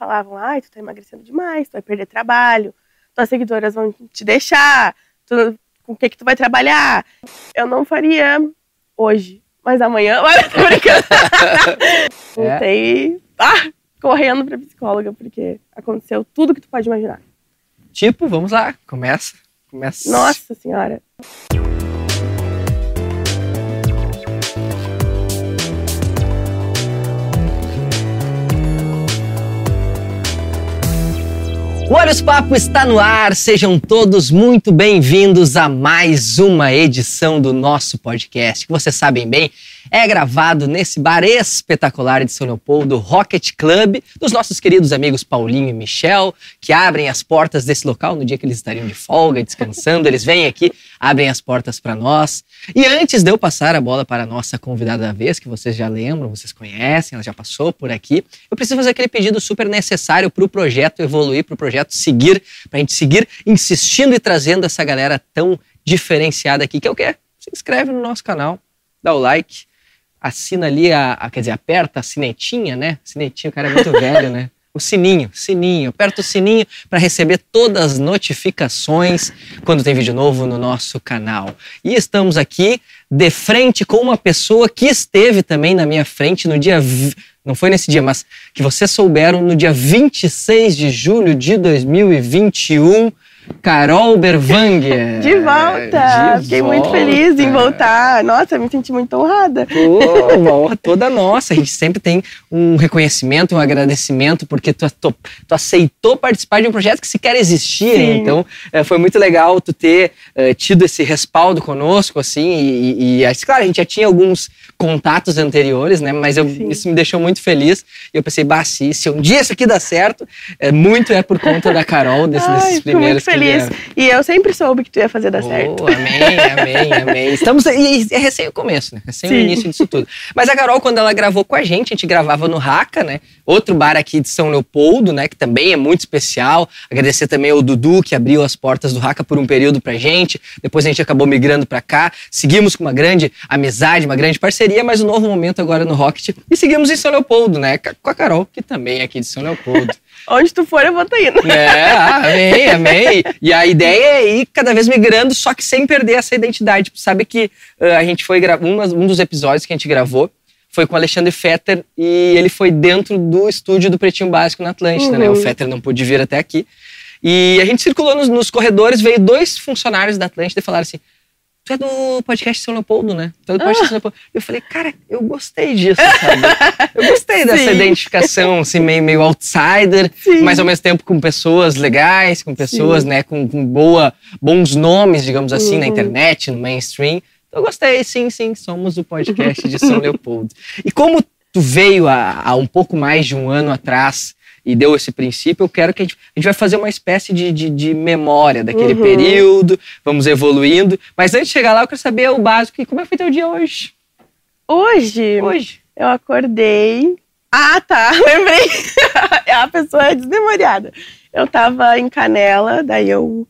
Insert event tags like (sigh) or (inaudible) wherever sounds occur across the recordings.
falavam, ai, tu tá emagrecendo demais, tu vai perder trabalho, tuas seguidoras vão te deixar, tu, com o que que tu vai trabalhar? Eu não faria hoje, mas amanhã, (laughs) olha, tô brincando. (laughs) É. Voltei ah, correndo pra psicóloga, porque aconteceu tudo que tu pode imaginar. Tipo, vamos lá, começa. Começa. Nossa senhora. O Olhos Papo está no ar, sejam todos muito bem-vindos a mais uma edição do nosso podcast, que vocês sabem bem, é gravado nesse bar espetacular de São Leopoldo, Rocket Club, dos nossos queridos amigos Paulinho e Michel, que abrem as portas desse local no dia que eles estariam de folga, descansando, eles vêm aqui, abrem as portas para nós. E antes de eu passar a bola para a nossa convidada da vez, que vocês já lembram, vocês conhecem, ela já passou por aqui, eu preciso fazer aquele pedido super necessário para o projeto evoluir, para o projeto seguir, para a gente seguir insistindo e trazendo essa galera tão diferenciada aqui, que é o quê? Se inscreve no nosso canal, dá o like, assina ali, a, a- quer dizer, aperta a sinetinha, né? Sinetinha, o cara é muito velho, né? O sininho, sininho, aperta o sininho para receber todas as notificações quando tem vídeo novo no nosso canal. E estamos aqui de frente com uma pessoa que esteve também na minha frente no dia. Não foi nesse dia, mas que vocês souberam no dia 26 de julho de 2021. Carol Berwanger. (laughs) De volta! De Fiquei muito volta. feliz em voltar. Nossa, me senti muito honrada. Pô, uma honra toda nossa. A gente sempre tem um reconhecimento, um agradecimento, porque tu, tu, tu aceitou participar de um projeto que sequer existia. Sim. Então, eh, foi muito legal tu ter eh, tido esse respaldo conosco, assim. E, e, claro, a gente já tinha alguns contatos anteriores, né? Mas eu- isso me deixou muito feliz. E eu pensei, bah, se, se um dia isso aqui dá certo, é, muito é por conta da Carol, desse, Ai, desses primeiros muito que feliz. E eu sempre soube que tu ia fazer dar certo. Oh, amém, amém, (laughs) amém. Estamos e é recém o começo, né? Recém o Sim. início disso tudo. Mas a Carol, quando ela gravou com a gente, a gente gravava no Raca, né? Outro bar aqui de São Leopoldo, né? Que também é muito especial. Agradecer também ao Dudu, que abriu as portas do Raca por um período pra gente. Depois a gente acabou migrando pra cá. Seguimos com uma grande amizade, uma grande parceria, mas um novo momento agora no Rocket. E seguimos em São Leopoldo, né? Com a Carol, que também é aqui de São Leopoldo. Onde tu for, eu vou estar indo. É, amei, amei. E a ideia é ir cada vez migrando, só que sem perder essa identidade. Sabe que ah, a gente foi gravar, um, um dos episódios que a gente gravou foi com o Alexandre Fetter e ele foi dentro do estúdio do Pretinho Básico na Atlântida, né? O Uhum. Fetter não pôde vir até aqui. E a gente circulou nos, nos corredores, veio dois funcionários da Atlântida e falaram assim: Tu é do podcast São Leopoldo, né? Tu é do podcast São Leopoldo. Eu falei, cara, eu gostei disso, sabe? (laughs) Eu gostei dessa Sim. identificação, assim, meio, meio outsider, Sim. mas ao mesmo tempo com pessoas legais, com pessoas, né, com, com boa, bons nomes, digamos assim, na Uhum. internet, no mainstream. Então, eu gostei, sim, sim, somos o podcast de São (laughs) Leopoldo. E como veio há, há um pouco mais de um ano atrás e deu esse princípio, eu quero que a gente, a gente vai fazer uma espécie de, de, de memória daquele Uhum. período, vamos evoluindo. Mas antes de chegar lá, eu quero saber o básico, e como é que foi teu dia hoje? Hoje, Hoje. eu acordei. Ah, tá. (laughs) Lembrei. (laughs) a pessoa é desmemoriada. Eu tava em Canela, daí eu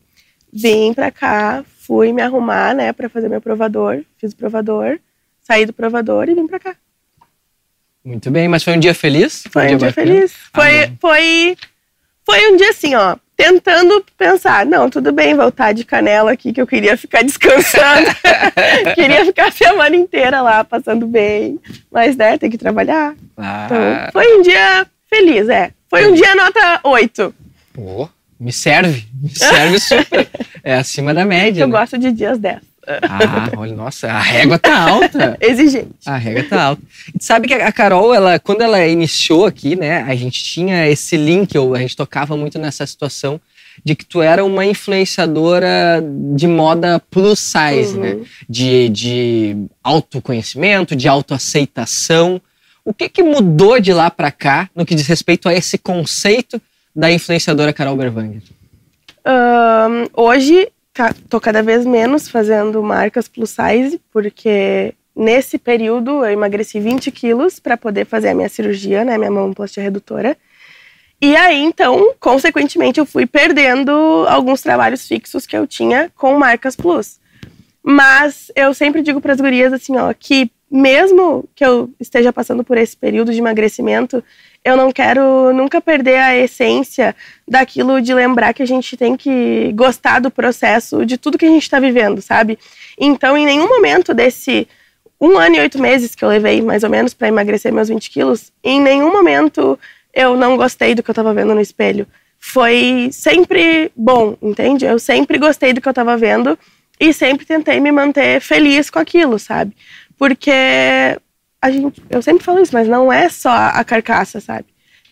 vim pra cá, fui me arrumar, né, pra fazer meu provador. Fiz o provador, saí do provador e vim pra cá. Muito bem, mas foi um dia feliz? Foi um dia bacana? feliz. Ah, Foi, bom. foi, foi um dia assim, ó. Tentando pensar, não, tudo bem voltar de canela aqui, que eu queria ficar (laughs) descansando. (laughs) queria ficar a semana inteira lá, passando bem. Mas, né, tem que trabalhar. Então, Ah, foi um dia feliz, é. Foi um dia nota 8. pô, me serve, me serve super. (laughs) É acima da média, Eu né? gosto de dias 10. Ah, olha, nossa, a régua tá alta. (laughs) Exigente. A régua tá alta. E sabe que a Carol, ela, quando ela iniciou aqui, né, a gente tinha esse link, ou a gente tocava muito nessa situação de que tu era uma influenciadora de moda plus size, Uhum. né? De, de autoconhecimento, de autoaceitação. O que que mudou de lá pra cá no que diz respeito a esse conceito da influenciadora Carol Berwanger? Ahn, hoje, tô cada vez menos fazendo marcas plus size, porque nesse período eu emagreci 20 quilos para poder fazer a minha cirurgia, né, minha mamoplastia redutora. E aí, então, consequentemente, eu fui perdendo alguns trabalhos fixos que eu tinha com marcas plus. Mas eu sempre digo para as gurias assim, ó, que mesmo que eu esteja passando por esse período de emagrecimento, eu não quero nunca perder a essência daquilo de lembrar que a gente tem que gostar do processo, de tudo que a gente está vivendo, sabe? Então, em nenhum momento desse um ano e oito meses que eu levei, mais ou menos, para emagrecer meus 20 quilos, em nenhum momento eu não gostei do que eu estava vendo no espelho. Foi sempre bom, entende? Eu sempre gostei do que eu estava vendo e sempre tentei me manter feliz com aquilo, sabe? Porque a gente, eu sempre falo isso, mas não é só a carcaça, sabe?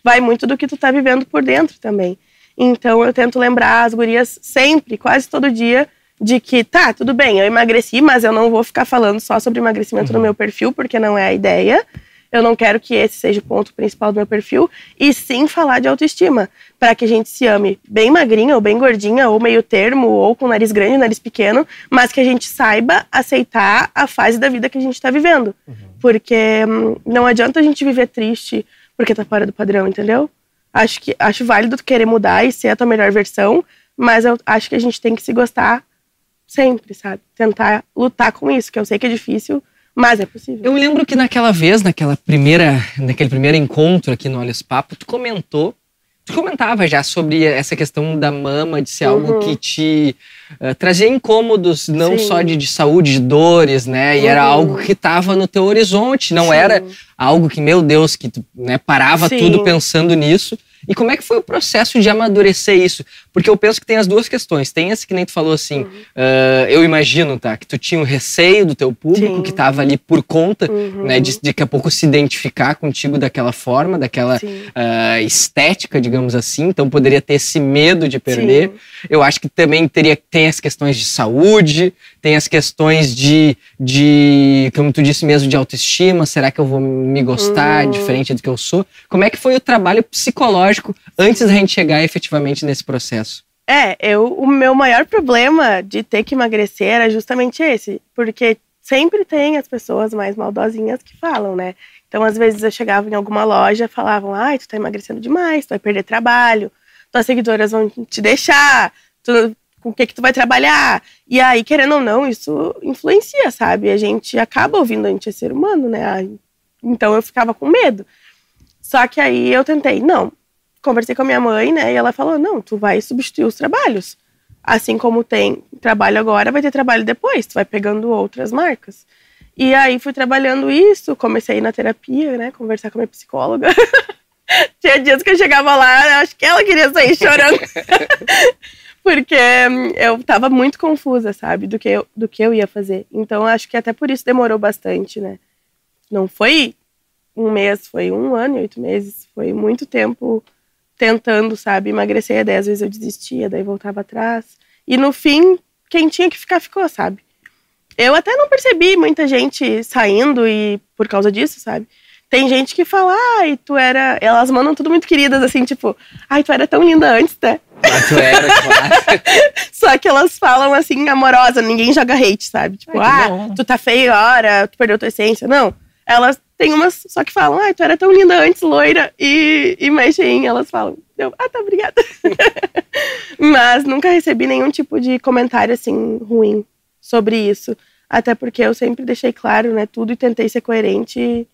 Vai muito do que tu tá vivendo por dentro também. Então eu tento lembrar as gurias sempre, quase todo dia, de que tá, tudo bem, eu emagreci, mas eu não vou ficar falando só sobre emagrecimento uhum. no meu perfil, porque não é a ideia. Eu não quero que esse seja o ponto principal do meu perfil, e sim falar de autoestima, para que a gente se ame bem magrinha ou bem gordinha, ou meio termo, ou com nariz grande, nariz pequeno, mas que a gente saiba aceitar a fase da vida que a gente está vivendo. Uhum. Porque hum, não adianta a gente viver triste porque tá fora do padrão, entendeu? Acho que acho válido querer mudar e ser a tua melhor versão, mas eu acho que a gente tem que se gostar sempre, sabe? Tentar lutar com isso, que eu sei que é difícil, mas é possível. Eu lembro que naquela vez, naquela primeira, naquele primeiro encontro aqui no Olhos Papo, tu comentou, tu comentava já sobre essa questão da mama, de ser uhum. algo que te uh, trazia incômodos, não Sim. só de, de, saúde, de dores, né? E era uhum. algo que estava no teu horizonte, não Sim. era algo que, meu Deus, que tu né, parava Sim. tudo pensando nisso. E como é que foi o processo de amadurecer isso? Porque eu penso que tem as duas questões. Tem esse que nem tu falou assim, uhum. uh, eu imagino, tá? Que tu tinha o receio do teu público Sim. que estava ali por conta, uhum. né? De daqui a pouco se identificar contigo daquela forma, daquela uh, estética, digamos assim. Então poderia ter esse medo de perder. Sim. Eu acho que também teria tem as questões de saúde, tem as questões de, de como tu disse mesmo, de autoestima. Será que eu vou me gostar uhum. diferente do que eu sou? Como é que foi o trabalho psicológico antes da gente chegar efetivamente nesse processo? É, eu, o meu maior problema de ter que emagrecer era justamente esse, porque sempre tem as pessoas mais maldosinhas que falam, né? Então, às vezes eu chegava em alguma loja, falavam: "Ai, tu tá emagrecendo demais, tu vai perder trabalho, tuas seguidoras vão te deixar, tu, com o que que tu vai trabalhar?". E aí, querendo ou não, isso influencia, sabe? A gente acaba ouvindo, a gente é ser humano, né? Então eu ficava com medo. Só que aí eu tentei, não, conversei com a minha mãe, né? E ela falou: não, tu vai substituir os trabalhos. Assim como tem trabalho agora, vai ter trabalho depois, tu vai pegando outras marcas. E aí fui trabalhando isso, comecei na terapia, né? Conversar com a minha psicóloga. (laughs) Tinha dias que eu chegava lá, acho que ela queria sair chorando. (laughs) Porque hum, eu tava muito confusa, sabe, do que, eu, do que eu ia fazer. Então acho que até por isso demorou bastante, né? Não foi um mês, foi um ano e oito meses. Foi muito tempo tentando, sabe, emagrecer. Às vezes eu desistia, daí voltava atrás. E no fim, quem tinha que ficar, ficou, sabe? Eu até não percebi muita gente saindo e por causa disso, sabe? Tem gente que fala, ai, tu era. Elas mandam tudo muito queridas, assim, tipo, ai, tu era tão linda antes, né? Ah, tu era, claro. (laughs) Só que elas falam assim, amorosa, ninguém joga hate, sabe? Tipo, ai, ah, bom. tu tá feio agora, tu perdeu tua essência. Não. Elas tem umas só que falam, ai, tu era tão linda antes, loira, e, e mais cheinha. Elas falam, eu, ah, tá, obrigada. (laughs) Mas nunca recebi nenhum tipo de comentário, assim, ruim sobre isso. Até porque eu sempre deixei claro, né, tudo e tentei ser coerente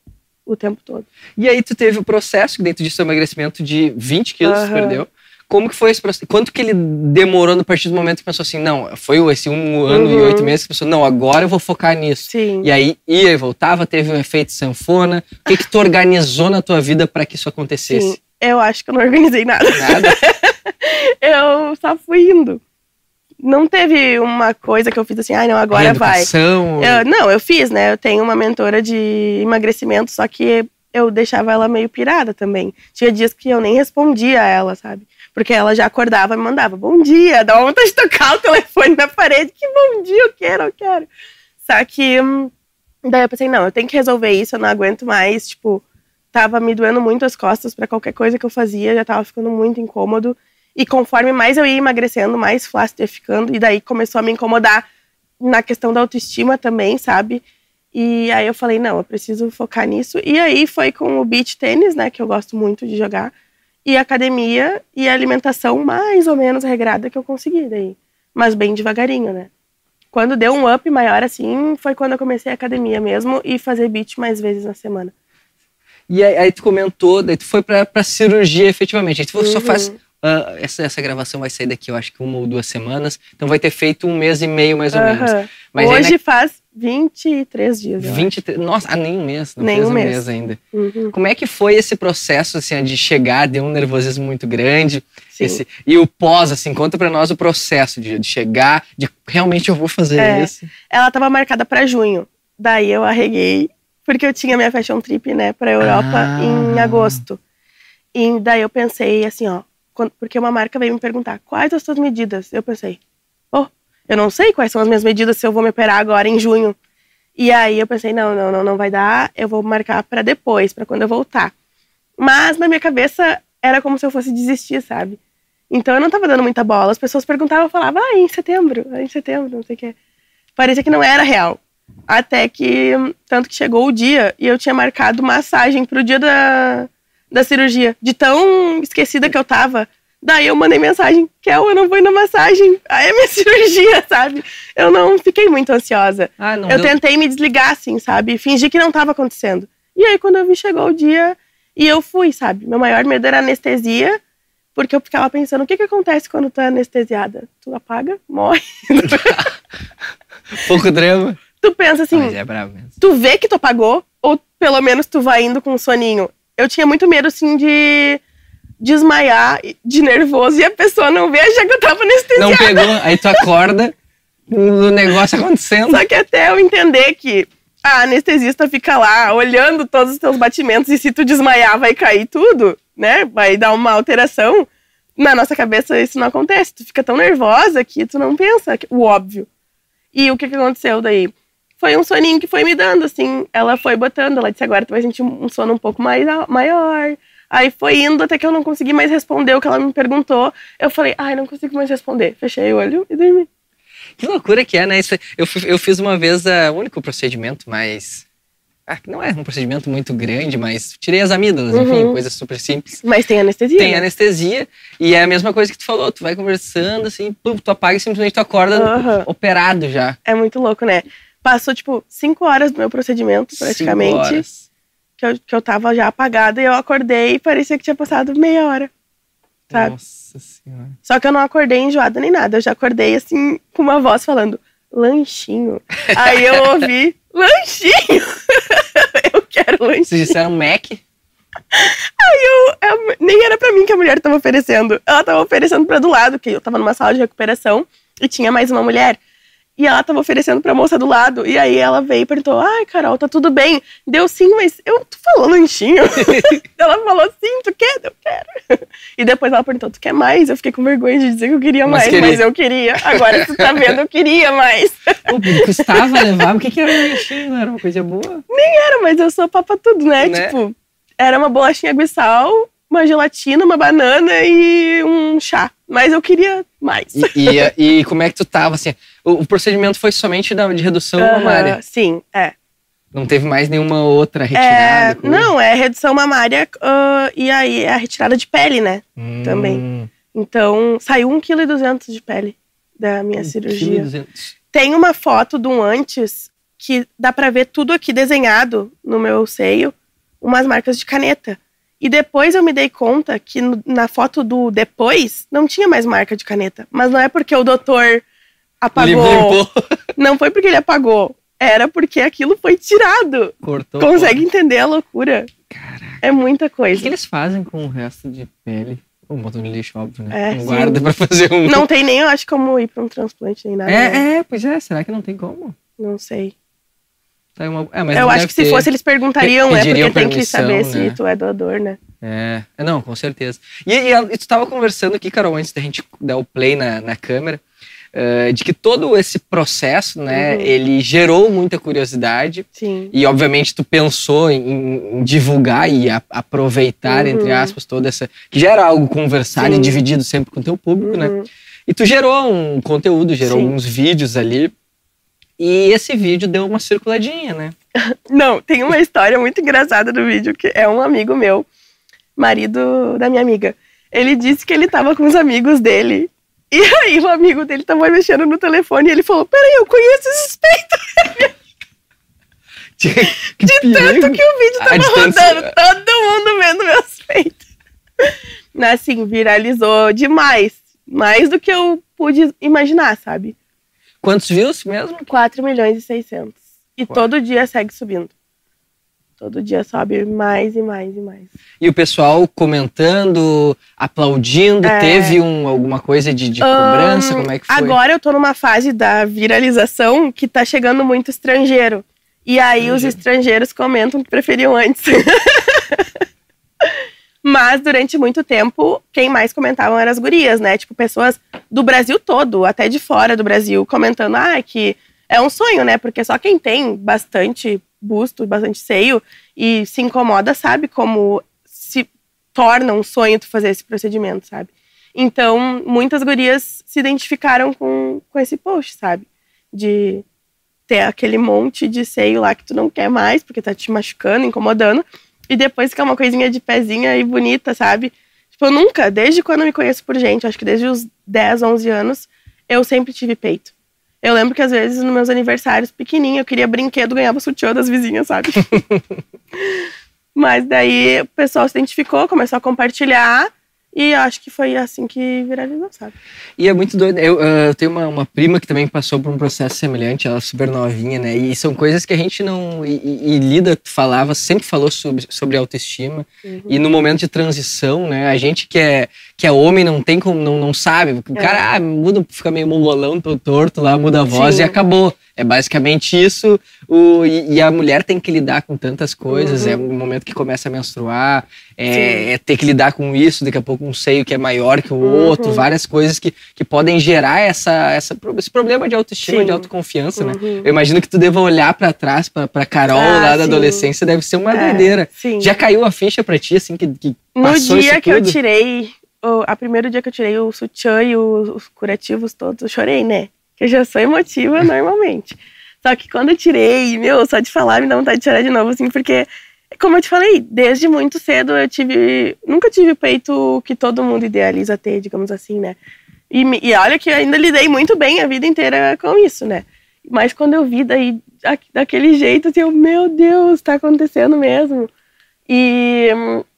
o tempo todo. E aí tu teve o processo dentro disso, emagrecimento de 20 quilos, uhum. perdeu. Como que foi esse processo? Quanto que ele demorou no partir do momento que pensou assim, não, foi esse um ano uhum. e oito meses que pensou, não, agora eu vou focar nisso. Sim. E aí ia e voltava, teve um efeito sanfona. O que que tu organizou na tua vida para que isso acontecesse? Sim. Eu acho que eu não organizei nada. Nada? (laughs) eu só fui indo. Não teve uma coisa que eu fiz assim, ah, não, agora vai. Eu, não, eu fiz, né? Eu tenho uma mentora de emagrecimento, só que eu deixava ela meio pirada também. Tinha dias que eu nem respondia a ela, sabe? Porque ela já acordava e me mandava bom dia, dá vontade de tocar o telefone na parede, que bom dia, eu quero, eu quero. Só que hum, daí eu pensei, não, eu tenho que resolver isso, eu não aguento mais, tipo, tava me doendo muito as costas para qualquer coisa que eu fazia, já tava ficando muito incômodo. E conforme mais eu ia emagrecendo, mais flácido ia ficando, e daí começou a me incomodar na questão da autoestima também, sabe? E aí eu falei, não, eu preciso focar nisso. E aí foi com o beach tênis, né, que eu gosto muito de jogar e academia e alimentação mais ou menos regrada que eu consegui daí. Mas bem devagarinho, né? quando deu um up maior, assim, foi quando eu comecei a academia mesmo e fazer beat mais vezes na semana. E aí, aí tu comentou, daí tu foi pra, pra cirurgia efetivamente. Aí tu só Uhum. faz. Ah, essa, essa gravação vai sair daqui, eu acho que uma ou duas semanas. Então vai ter feito um mês e meio, mais ou menos. Mas Hoje faz 23 dias. eu 23. Nossa, ah, nem um mês, não Nem um mês. mês ainda. Uhum. Como é que foi esse processo, assim, de chegar, deu um nervosismo muito grande? Esse, e o pós, assim, conta pra nós o processo de, de chegar, de realmente eu vou fazer É. isso. Ela tava marcada pra junho. Daí eu arreguei, porque eu tinha minha fashion trip, né, pra Europa Ah. em agosto. E daí eu pensei assim, ó, quando- porque uma marca veio me perguntar quais as suas medidas. Eu pensei, oh, eu não sei quais são as minhas medidas se eu vou me operar agora em junho. E aí eu pensei, não, não, não, não vai dar, eu vou marcar pra depois, pra quando eu voltar. Mas na minha cabeça era como se eu fosse desistir, sabe? Então eu não tava dando muita bola. As pessoas perguntavam, eu falava, ah, em setembro, ah, em setembro, não sei o quê. Parecia que não era real. Até que, tanto que chegou o dia e eu tinha marcado massagem pro dia da, da cirurgia. De tão esquecida que eu tava. Daí eu mandei mensagem, Kel, eu não vou ir na massagem. Aí é minha (laughs) cirurgia, sabe? Eu não fiquei muito ansiosa. Ah, não eu deu- tentei me desligar, assim, sabe? Fingir que não tava acontecendo. E aí, quando eu vi, chegou o dia e eu fui, sabe? Meu maior medo era anestesia, porque eu ficava pensando, o que que acontece quando tu é anestesiada? Tu apaga, morre. (laughs) Pouco drama. tu pensa assim, Mas é bravo mesmo. tu vê que tu apagou, ou pelo menos tu vai indo com um soninho. Eu tinha muito medo, assim, de desmaiar de nervoso e a pessoa não ver, achar que eu tava anestesiada. Não pegou, aí tu acorda, o negócio acontecendo. Só que até eu entender que a anestesista fica lá olhando todos os teus batimentos e se tu desmaiar vai cair tudo, né? Vai dar uma alteração. Na nossa cabeça isso não acontece. Tu fica tão nervosa que tu não pensa o óbvio. E o que, que aconteceu daí? Foi um soninho que foi me dando, assim. Ela foi botando, ela disse, agora tu vai sentir um sono um pouco mais maior. Aí foi indo até que eu não consegui mais responder o que ela me perguntou. Eu falei, ai, não consigo mais responder. Fechei o olho e dormi. Que loucura que é, né? Isso, eu, eu fiz uma vez ah, o único procedimento, mas. Ah, não é um procedimento muito grande, mas tirei as amígdalas, enfim, Uhum. coisa super simples. Mas tem anestesia. Tem né? anestesia e é a mesma coisa que tu falou, tu vai conversando assim, pum, tu apaga e simplesmente tu acorda Aham. operado já. É muito louco, né? Passou, tipo, cinco horas do meu procedimento, Cinco praticamente, horas. que eu, que eu tava já apagada e eu acordei e parecia que tinha passado meia hora, sabe? Nossa senhora. Só que eu não acordei enjoada nem nada, eu já acordei, assim, com uma voz falando, lanchinho. (laughs) Aí eu ouvi, lanchinho! (laughs) eu quero lanchinho. Vocês disseram Mac? Eu- eu- nem era pra mim que a mulher tava oferecendo. Ela tava oferecendo pra do lado, que eu tava numa sala de recuperação e tinha mais uma mulher. E ela tava oferecendo pra moça do lado. E aí ela veio e perguntou: Ai, Carol, tá tudo bem? Deu sim, mas eu tu falou lanchinho. (laughs) ela falou sim, tu quer? Eu quero. E depois ela perguntou: Tu quer mais? Eu fiquei com vergonha de dizer que eu queria Mas mais, queria. mas eu queria. Agora tu tá vendo, eu queria mais. Pô, custava levar, o que que era um lanchinho? Era uma coisa boa? Era, mas eu sou papa tudo, né? Né? Tipo, era uma bolachinha água e sal, uma gelatina, uma banana e um chá. Mas eu queria mais. E, e, e como é que tu tava, assim? O, o procedimento foi somente da, de redução mamária? Sim, é. Não teve mais nenhuma outra é retirada? coisa? não, é redução mamária ah, e aí é a retirada de pele, né? Hum, também. Então, saiu 1,2 kg de pele da minha cirurgia. 1,200. Tem uma foto de um antes que dá pra ver tudo aqui desenhado no meu seio, umas marcas de caneta. E depois eu me dei conta que no- na foto do depois não tinha mais marca de caneta. Mas não é porque o doutor apagou. (laughs) Não foi porque ele apagou. Era porque aquilo foi tirado. cortou. Consegue entender a loucura? Caraca. É muita O que, coisa. eles fazem com o resto de pele? Ou botam no lixo, óbvio, né? É, não guarda pra fazer um. Não tem nem, eu acho, como ir pra um transplante nem nada. né? É, é, pois é, será que não tem como? Não sei. Tá uma- é, mas eu acho que se ter. fosse, eles perguntariam, né? Porque tem que saber né? se tu é doador, né? É, é, não, com certeza. E, e, e tu tava conversando aqui, Carol, antes da gente dar o play na, na câmera, eh, de que todo esse processo, né, Uhum. ele gerou muita curiosidade. Sim. E, obviamente, tu pensou em, em divulgar e a- aproveitar, Uhum. entre aspas, toda essa. Que já era algo conversado Sim. e dividido sempre com o teu público, né? Uhum. E tu gerou um conteúdo, gerou Sim. alguns vídeos ali. E esse vídeo deu uma circuladinha, né? (laughs) Não, tem uma história muito engraçada do vídeo, que é um amigo meu, marido da minha amiga. Ele disse que ele tava com os amigos dele E aí o amigo dele tava mexendo no telefone e ele falou: Peraí, eu conheço esses peitos. (laughs) Que De tanto que o vídeo tava rodando, todo mundo vendo meus peitos. (laughs) Assim, viralizou demais. Mais do que eu pude imaginar, sabe? Quantos views mesmo? 4 milhões e 600. E Uau. todo dia segue subindo. Todo dia sobe mais e mais e mais. E o pessoal comentando, aplaudindo, É. teve um, alguma coisa de, de cobrança? Ahn, Como é que foi? Agora eu tô numa fase da viralização que tá chegando muito estrangeiro. E aí os Estrangeiro. estrangeiros comentam que preferiam antes. (laughs) Mas durante muito tempo, quem mais comentavam eram as gurias, né? Tipo, pessoas do Brasil todo, até de fora do Brasil, comentando, ah, que é um sonho, né? Porque só quem tem bastante busto, bastante seio e se incomoda sabe como se torna um sonho tu fazer esse procedimento, sabe? Então, muitas gurias se identificaram com, com esse post, sabe? De ter aquele monte de seio lá que tu não quer mais, porque tá te machucando, incomodando. E depois ficar uma coisinha de pezinha e bonita, sabe? Tipo, eu nunca, desde quando eu me conheço por gente, acho que desde os 10, 11 anos, eu sempre tive peito. Eu lembro que às vezes nos meus aniversários pequenininho, eu queria brinquedo, ganhava sutiã das vizinhas, sabe? (laughs) Mas daí o pessoal se identificou, começou a compartilhar. E acho que foi assim que viralizou, sabe? E é muito doido. Eu, ah, eu tenho uma, uma prima que também passou por um processo semelhante, ela é super novinha, né? E são coisas que a gente não. E, e- Lida falava, sempre falou sobre, sobre autoestima. E no momento de transição, né? A gente que é, que é homem não tem como, não, não sabe. O É. cara ah, muda, fica meio mongolão, torto lá, muda a voz Sim. e acabou. É basicamente isso. O, e, e a mulher tem que lidar com tantas coisas. Uhum. É um momento que começa a menstruar, é, é ter que lidar com isso, daqui a pouco um seio que é maior que o Uhum. outro, várias coisas que, que podem gerar essa, essa, esse problema de autoestima, Sim. de autoconfiança, né? Uhum. Eu imagino que tu deva olhar pra trás, pra, pra Carol Ah, lá da sim. adolescência, deve ser uma É, doideira. Sim. Já caiu a ficha pra ti, assim, que, que No dia que eu tirei, o a primeiro dia que eu tirei o sutiã e os, os curativos todos, eu chorei, né? Que eu já sou emotiva normalmente. Só que quando eu tirei, meu, só de falar me dá vontade de chorar de novo, assim, porque, como eu te falei, desde muito cedo eu tive. Nunca tive o peito que todo mundo idealiza ter, digamos assim, né? E, e olha que eu ainda lidei muito bem a vida inteira com isso, né? Mas quando eu vi daí da- daquele jeito, assim, eu, meu Deus, tá acontecendo mesmo. E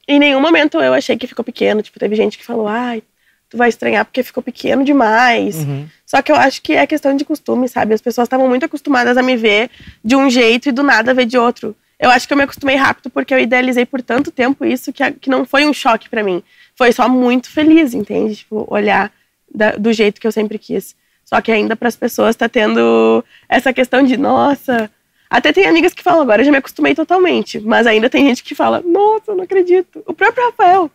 em nenhum momento eu achei que ficou pequeno. Tipo, teve gente que falou, ai, tu vai estranhar porque ficou pequeno demais. Uhum. Só que eu acho que é questão de costume, sabe? As pessoas estavam muito acostumadas a me ver de um jeito e do nada ver de outro. Eu acho que eu me acostumei rápido porque eu idealizei por tanto tempo isso que, que não foi um choque pra mim. Foi só muito feliz, entende? Tipo, olhar da- do jeito que eu sempre quis. Só que ainda pras pessoas tá tendo essa questão de, nossa. Até tem amigas que falam, agora eu já me acostumei totalmente. Mas ainda tem gente que fala, nossa, eu não acredito. O próprio Rafael,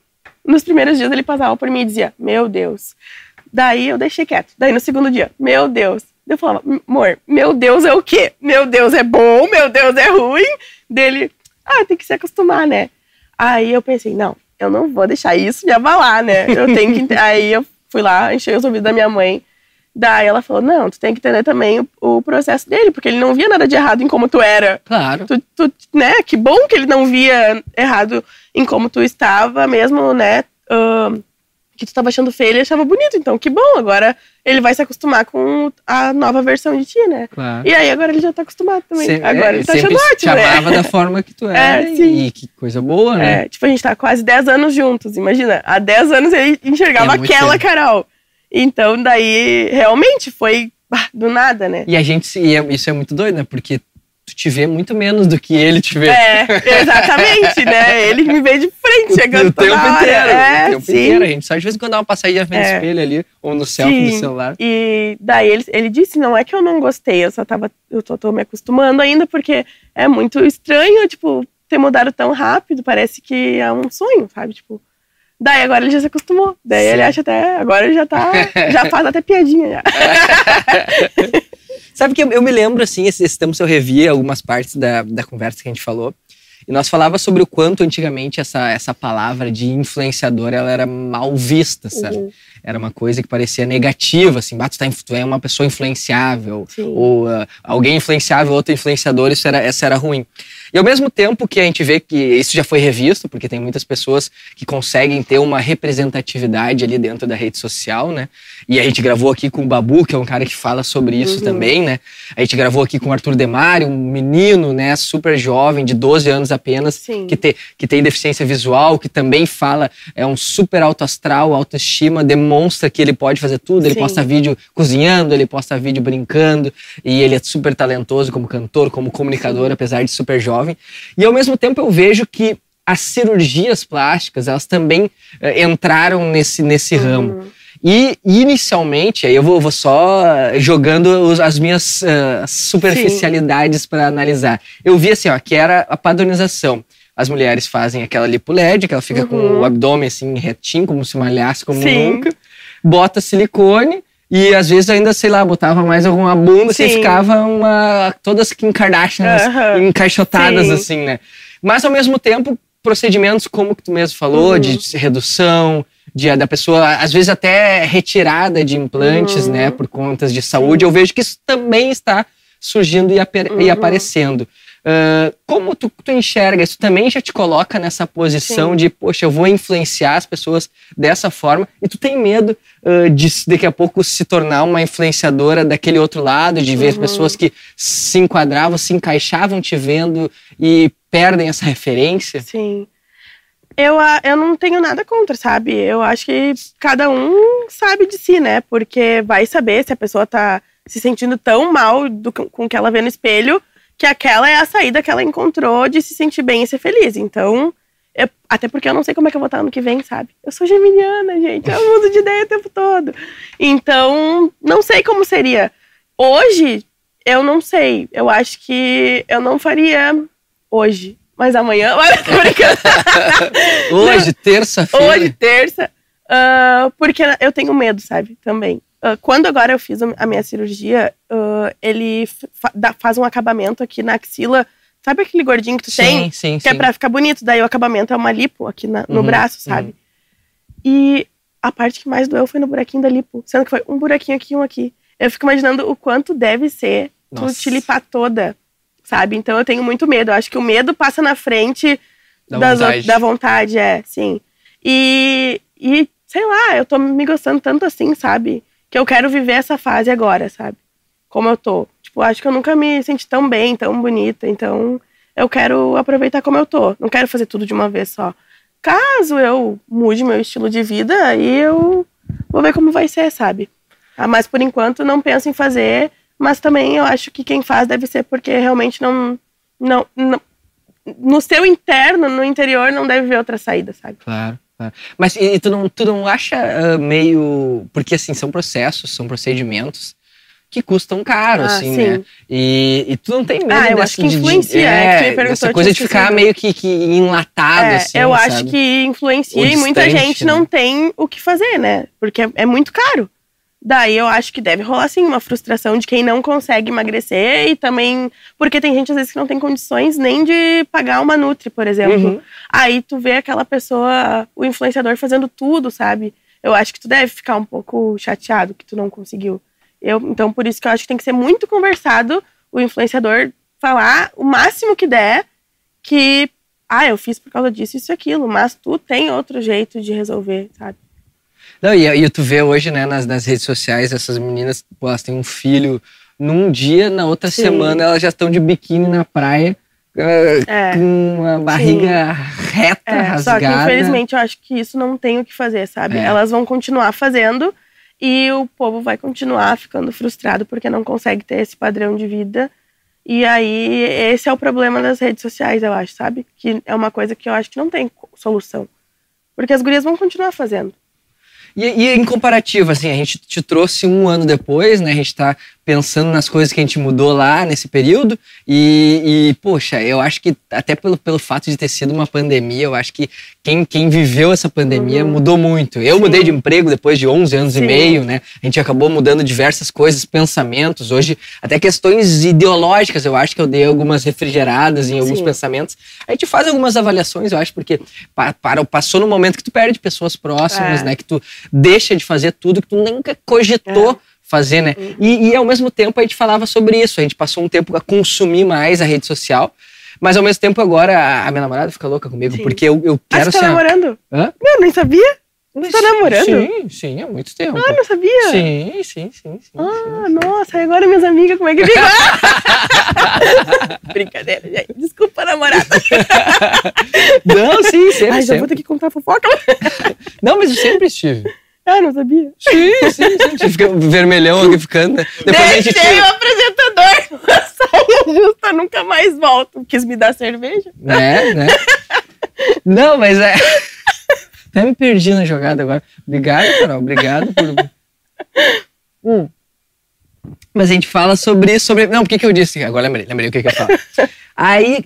nos primeiros dias ele passava por mim e dizia, meu Deus. Daí eu deixei quieto. Daí no segundo dia, meu Deus. Eu falava, amor, meu Deus é o quê? Meu Deus é bom, meu Deus é ruim. Dele, ah, tem que se acostumar, né? Aí eu pensei, não, eu não vou deixar isso me abalar, né? Eu tenho que. (laughs) Aí eu fui lá, enchei os ouvidos da minha mãe. Daí ela falou, não, tu tem que entender também o, o processo dele, porque ele não via nada de errado em como tu era. Claro. Tu, tu, né? Que bom que ele não via errado em como tu estava, mesmo, né? ahn, que tu estava achando feio, ele achava bonito. Então, que bom, agora ele vai se acostumar com a nova versão de ti, né? Claro. E aí agora ele já tá acostumado também. Sem- agora é, ele tá sempre achando te ótimo, né? amava da forma que tu (laughs) era. É. E que coisa boa, né? É, tipo, a gente tá quase 10 anos juntos, imagina. Há 10 anos ele enxergava É aquela tempo. Carol. Então, daí, realmente, foi do nada, né? E a gente, se- e é- isso é muito doido, né? Porque tu te vê muito menos do que ele te vê. É, exatamente, né? Ele me veio de frente, chegando o toda tempo hora. inteiro. É, o tempo sim. inteiro. A gente só de vez em quando dá uma passadinha do É. espelho ali, ou no selfie do Sim. celular. E daí ele, ele disse, não é que eu não gostei, eu só tava, eu tô, tô me acostumando ainda, porque é muito estranho, tipo, ter mudado tão rápido, parece que é um sonho, sabe? Tipo, daí agora ele já se acostumou. Daí Sim. ele acha até, agora ele já tá, já (laughs) faz até piadinha já. (laughs) Sabe que eu, eu me lembro, assim, esse, esse tempo eu revi algumas partes da, da conversa que a gente falou. E nós falava sobre o quanto antigamente essa, essa palavra de influenciador ela era mal vista, sabe? Uhum. Era uma coisa que parecia negativa, assim, bah, tu, tá, tu é uma pessoa influenciável, Sim. ou ah, alguém influenciável, outro influenciador, isso era, essa era ruim. E ao mesmo tempo que a gente vê que isso já foi revisto, porque tem muitas pessoas que conseguem ter uma representatividade ali dentro da rede social, né? E a gente gravou aqui com o Babu, que é um cara que fala sobre isso uhum. também, né? A gente gravou aqui com o Arthur Demário, um menino, né, super jovem, de 12 anos apenas, que, te, que tem deficiência visual, que também fala, é um super alto astral, autoestima, demonstra que ele pode fazer tudo, ele Sim. posta vídeo cozinhando, ele posta vídeo brincando, e ele é super talentoso como cantor, como comunicador, apesar de super jovem. E ao mesmo tempo eu vejo que as cirurgias plásticas, elas também uh, entraram nesse, nesse uhum. ramo. E inicialmente, aí eu vou, vou só jogando os, as minhas uh, superficialidades para analisar. Eu vi assim, ó, que era a padronização. As mulheres fazem aquela lipo LED, que ela fica uhum. com o abdômen assim retinho, como se malhasse como Sim. nunca. Bota silicone e às vezes ainda, sei lá, botava mais alguma bunda, assim, ficava uma. Todas Kim Kardashians uhum. encaixotadas, Sim. assim, né? Mas ao mesmo tempo, procedimentos como que tu mesmo falou, uhum. de redução, de, da pessoa, às vezes até retirada de implantes, uhum. né, por contas de saúde, eu vejo que isso também está surgindo e, uhum. e aparecendo. Uh, como tu, tu enxerga isso? Também já te coloca nessa posição Sim. de, poxa, eu vou influenciar as pessoas dessa forma, e tu tem medo uh, de daqui a pouco se tornar uma influenciadora daquele outro lado, de ver uhum. pessoas que se enquadravam, se encaixavam te vendo e perdem essa referência? Sim. Eu, eu não tenho nada contra, sabe? Eu acho que cada um sabe de si, né? Porque vai saber se a pessoa tá se sentindo tão mal do, com o que ela vê no espelho, que aquela é a saída que ela encontrou de se sentir bem e ser feliz. Então, eu, até porque eu não sei como é que eu vou estar ano que vem, sabe? Eu sou geminiana, gente. Eu mudo de ideia o tempo todo. Então, não sei como seria. Hoje, eu não sei. Eu acho que eu não faria hoje mas amanhã. (laughs) Hoje, terça-feira. Hoje, terça. Uh, porque eu tenho medo, sabe? Também. Uh, quando agora eu fiz a minha cirurgia, uh, ele fa faz um acabamento aqui na axila. Sabe aquele gordinho que tu sim, tem? Sim, que é sim. é pra ficar bonito. Daí o acabamento é uma lipo aqui na, no uhum, braço, sabe? Uhum. E a parte que mais doeu foi no buraquinho da lipo. Sendo que foi um buraquinho aqui e um aqui. Eu fico imaginando o quanto deve ser Nossa. tu te limpar toda sabe? Então eu tenho muito medo. Eu acho que o medo passa na frente da das, vontade. da vontade, é, sim. E, e, sei lá, eu tô me gostando tanto assim, sabe? Que eu quero viver essa fase agora, sabe? Como eu tô. Tipo, acho que eu nunca me senti tão bem, tão bonita. Então, eu quero aproveitar como eu tô. Não quero fazer tudo de uma vez só. Caso eu mude meu estilo de vida, aí eu vou ver como vai ser, sabe? Ah, mas por enquanto não penso em fazer mas também eu acho que quem faz deve ser porque realmente não, não, não no seu interno, no interior, não deve ver outra saída, sabe? Claro. Claro. Mas e, tu, não, tu não acha uh, meio. Porque assim, são processos, são procedimentos que custam caro, ah, assim, sim. né? E, e tu não tem medo ah, eu acho que influencia, de, é, é, essa coisa de ficar meio que, que enlatado, é, assim, Eu sabe? acho que influencia e muita gente né? não tem o que fazer, né? Porque é, é muito caro. Daí eu acho que deve rolar sim uma frustração de quem não consegue emagrecer e também porque tem gente às vezes que não tem condições nem de pagar uma nutri, por exemplo. Uhum. Aí tu vê aquela pessoa, o influenciador fazendo tudo, sabe? Eu acho que tu deve ficar um pouco chateado que tu não conseguiu. Eu, então por isso que eu acho que tem que ser muito conversado o influenciador falar o máximo que der que ah, eu fiz por causa disso, isso aquilo, mas tu tem outro jeito de resolver, sabe? Não, e, e tu vê hoje, né, nas, nas redes sociais, essas meninas, pô, elas têm um filho num dia, na outra Sim. semana elas já estão de biquíni na praia. Uh, é, com uma barriga sim. reta, é, rasgada. Só que, infelizmente, eu acho que isso não tem o que fazer, sabe? É. Elas vão continuar fazendo e o povo vai continuar ficando frustrado porque não consegue ter esse padrão de vida. E aí, esse é o problema das redes sociais, eu acho, sabe? Que é uma coisa que eu acho que não tem solução. Porque as gurias vão continuar fazendo. E, e, em comparativo, assim, a gente te trouxe um ano depois, né? A gente está pensando nas coisas que a gente mudou lá nesse período. E, e, poxa, eu acho que até pelo, pelo fato de ter sido uma pandemia, eu acho que quem, quem viveu essa pandemia uhum. mudou muito. Eu Sim. mudei de emprego depois de 11 anos Sim. e meio, né? A gente acabou mudando diversas coisas, pensamentos. Hoje, até questões ideológicas, eu acho que eu dei algumas refrigeradas em alguns Sim. pensamentos. A gente faz algumas avaliações, eu acho, porque para, passou no momento que tu perde pessoas próximas, é. né? Que tu deixa de fazer tudo que tu nunca cogitou. É fazer, né? Uhum. E, e, ao mesmo tempo a gente falava sobre isso, a gente passou um tempo a consumir mais a rede social, Mas ao mesmo tempo agora a- minha namorada fica louca comigo, Sim. porque eu, eu Ah, quero você tá ser. namorando? Hã? Meu, nem sabia? Mas tá namorando? Sim, sim, há muito tempo. Ah, não sabia? Sim, sim, sim, sim. Ah, nossa, e agora minhas amigas, como é que (laughs) ficam? Brincadeira, gente. Desculpa, namorada. sim. (laughs) Não, sim, sempre, Ai, já vou sempre. ter que contar fofoca. (laughs) Não, mas eu sempre estive. (laughs) Ah, não sabia. Sim, sim, sim. (laughs) Fica vermelhão aqui ficando, né? Depois a gente Deixei o apresentador (laughs) numa saia justa, nunca mais volto. Quis me dar cerveja. Né, né? Não, mas é. Até me perdi na jogada agora. Obrigado, Carol. Obrigado por. Hum. Mas a gente fala sobre. sobre... Não, por que, que eu disse? Agora lembrei, lembrei o que, que eu falar. Aí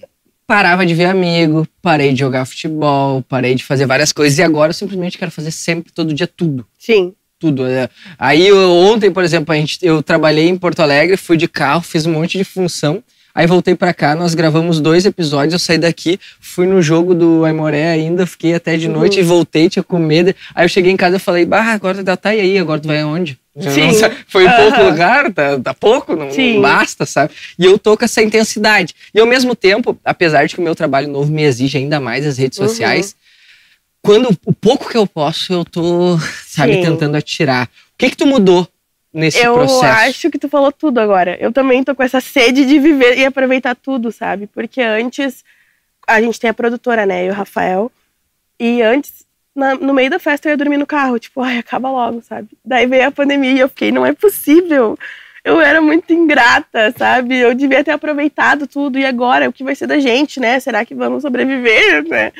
parava de ver amigo, parei de jogar futebol, parei de fazer várias coisas. E agora eu simplesmente quero fazer sempre, todo dia, tudo. Sim. Tudo. é. Aí ontem, por exemplo, a gente, eu trabalhei em Porto Alegre, fui de carro, fiz um monte de função. Aí voltei pra cá, nós gravamos dois episódios, eu saí daqui, fui no jogo do Aimoré ainda, fiquei até de Uhum. noite e voltei, tinha com medo. Aí eu cheguei em casa e falei, bah, agora tá tá, e aí, agora tu vai aonde? Eu Sim. Foi em pouco lugar, tá, tá pouco, não, não basta, sabe? E eu tô com essa intensidade. E ao mesmo tempo, apesar de que o meu trabalho novo me exige ainda mais as redes Uhum. sociais, quando o pouco que eu posso, eu tô, sabe, Sim. tentando atirar. O que que tu mudou nesse eu processo? acho que tu falou tudo agora. Eu também tô com essa sede de viver e aproveitar tudo, sabe? Porque antes a gente tem a produtora, né? E o Rafael. E antes, na- no meio da festa, eu ia dormir no carro. Tipo, ai, acaba logo, sabe? Daí veio a pandemia e eu fiquei, não é possível. Eu era muito ingrata, sabe? Eu devia ter aproveitado tudo. E agora, o que vai ser da gente, né? Será que vamos sobreviver, né?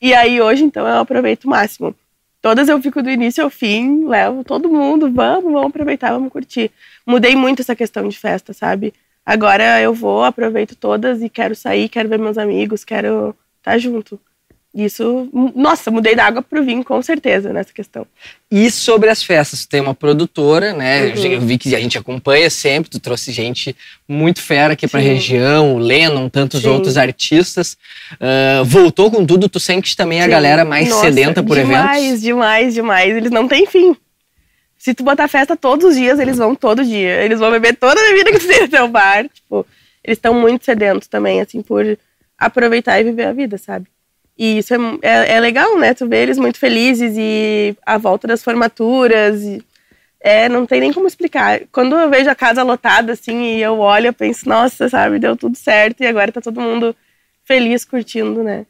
E aí, hoje, então, eu aproveito o máximo. Todas eu fico do início ao fim, levo todo mundo, vamos, vamos aproveitar, vamos curtir. Mudei muito essa questão de festa, sabe? Agora eu vou, aproveito todas e quero sair, quero ver meus amigos, quero estar junto. Isso, nossa, mudei da água pro vinho, com certeza, nessa questão. E sobre as festas, tu tem uma produtora, né? Uhum. Eu vi que a gente acompanha sempre, tu trouxe gente muito fera aqui pra Sim. região, o Lennon, tantos Sim. outros artistas. Ah, voltou com tudo, tu sentes também a Sim. galera mais Nossa, sedenta por demais, eventos? Demais, demais, Eles não têm fim. Se tu botar festa todos os dias, eles vão todo dia. Eles vão beber toda a bebida que tu tem no teu bar. Tipo, eles estão muito sedentos também, assim, por aproveitar e viver a vida, sabe? E isso é, é, é legal, né? Tu vê eles muito felizes e a volta das formaturas. E, é, não tem nem como explicar. Quando eu vejo a casa lotada, assim, e eu olho, eu penso, nossa, sabe, deu tudo certo e agora tá todo mundo feliz, curtindo, né?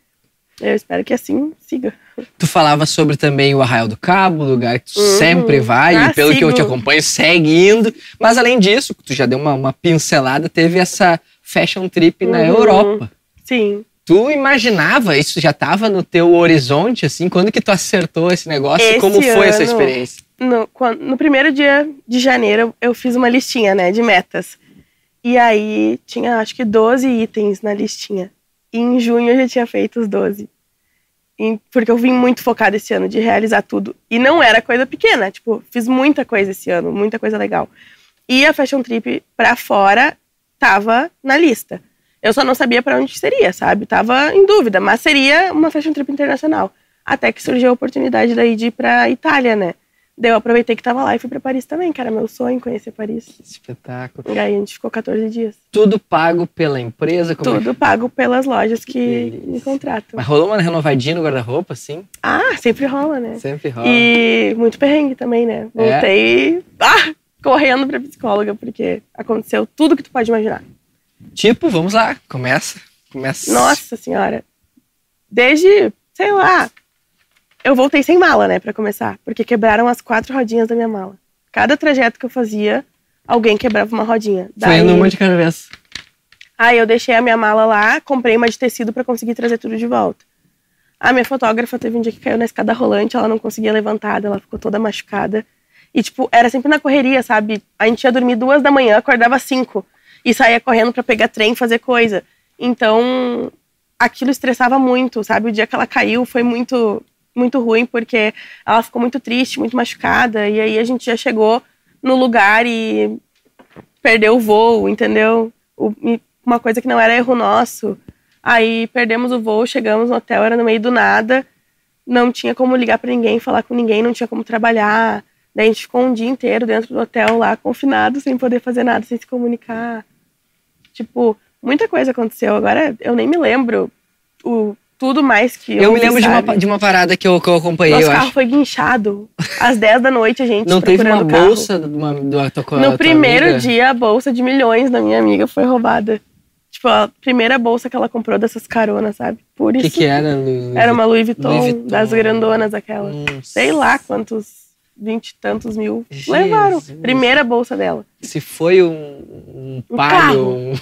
Eu espero que assim siga. Tu falava sobre também o Arraial do Cabo, lugar que tu Uhum. sempre vai, Ah, e pelo que eu te sigo. acompanho, segue indo. Mas além disso, tu já deu uma, uma pincelada, teve essa fashion trip na Uhum. Europa. Sim. Tu imaginava isso? Já estava no teu horizonte, assim? Quando que tu acertou esse negócio? Esse Como foi essa ano- experiência? No, quando- no primeiro dia de janeiro, eu fiz uma listinha, né, de metas. E aí tinha, acho que 12 itens na listinha. E em junho eu já tinha feito os 12. E- porque eu vim muito focada esse ano de realizar tudo. E não era coisa pequena, tipo, fiz muita coisa esse ano, muita coisa legal. E a Fashion Trip pra fora tava na lista. Eu só não sabia pra onde seria, sabe? Tava em dúvida, mas seria uma Fashion Trip internacional. Até que surgiu a oportunidade daí de ir pra Itália, né? Daí eu aproveitei que tava lá e fui pra Paris também, que era meu sonho conhecer Paris. Espetáculo. E aí a gente ficou 14 dias. Tudo pago pela empresa? Como é que- Tudo pago pelas lojas que me contratam. Mas rolou uma renovadinha no guarda-roupa, assim? Ah, sempre rola, né? Sempre rola. E muito perrengue também, né? É? Voltei ah, correndo pra psicóloga, porque aconteceu tudo que tu pode imaginar. Tipo, vamos lá, começa. Começa. Nossa senhora. Desde, sei lá, eu voltei sem mala, né, pra começar, porque quebraram as quatro rodinhas da minha mala. Cada trajeto que eu fazia, alguém quebrava uma rodinha. Foi indo uma de cada vez. Aí eu deixei a minha mala lá, comprei uma de tecido pra conseguir trazer tudo de volta. A minha fotógrafa teve um dia que caiu na escada rolante, ela não conseguia levantar, ela ficou toda machucada. E, tipo, era sempre na correria, sabe? A gente ia dormir duas da manhã, acordava às cinco. E saía correndo pra pegar trem, fazer coisa. Então, aquilo estressava muito, sabe? O dia que ela caiu foi muito, muito ruim, porque ela ficou muito triste, muito machucada. E aí a gente já chegou no lugar e perdeu o voo, entendeu? Uma coisa que não era erro nosso. Aí perdemos o voo, chegamos no hotel, era no meio do nada. Não tinha como ligar pra ninguém, falar com ninguém, não tinha como trabalhar. Daí a gente ficou um dia inteiro dentro do hotel lá, confinado, sem poder fazer nada, sem se comunicar. Tipo, Muita coisa aconteceu. Agora eu nem me lembro o, tudo mais que eu Eu me lembro de uma, de uma parada que eu, que eu acompanhei, Nosso eu carro acho. foi guinchado. Às 10 da noite a gente Não teve uma o carro. bolsa de uma, de uma No primeiro amiga? dia, a bolsa de milhões da minha amiga foi roubada. Tipo, a primeira bolsa que ela comprou dessas caronas, sabe? Por O isso. que, que era? Lu- Era uma Louis Vuitton, Louis Vuitton. das grandonas aquela. Nossa. Sei lá quantos, vinte e tantos mil Jesus. levaram. Primeira bolsa dela. Se foi um, um Um carro. um-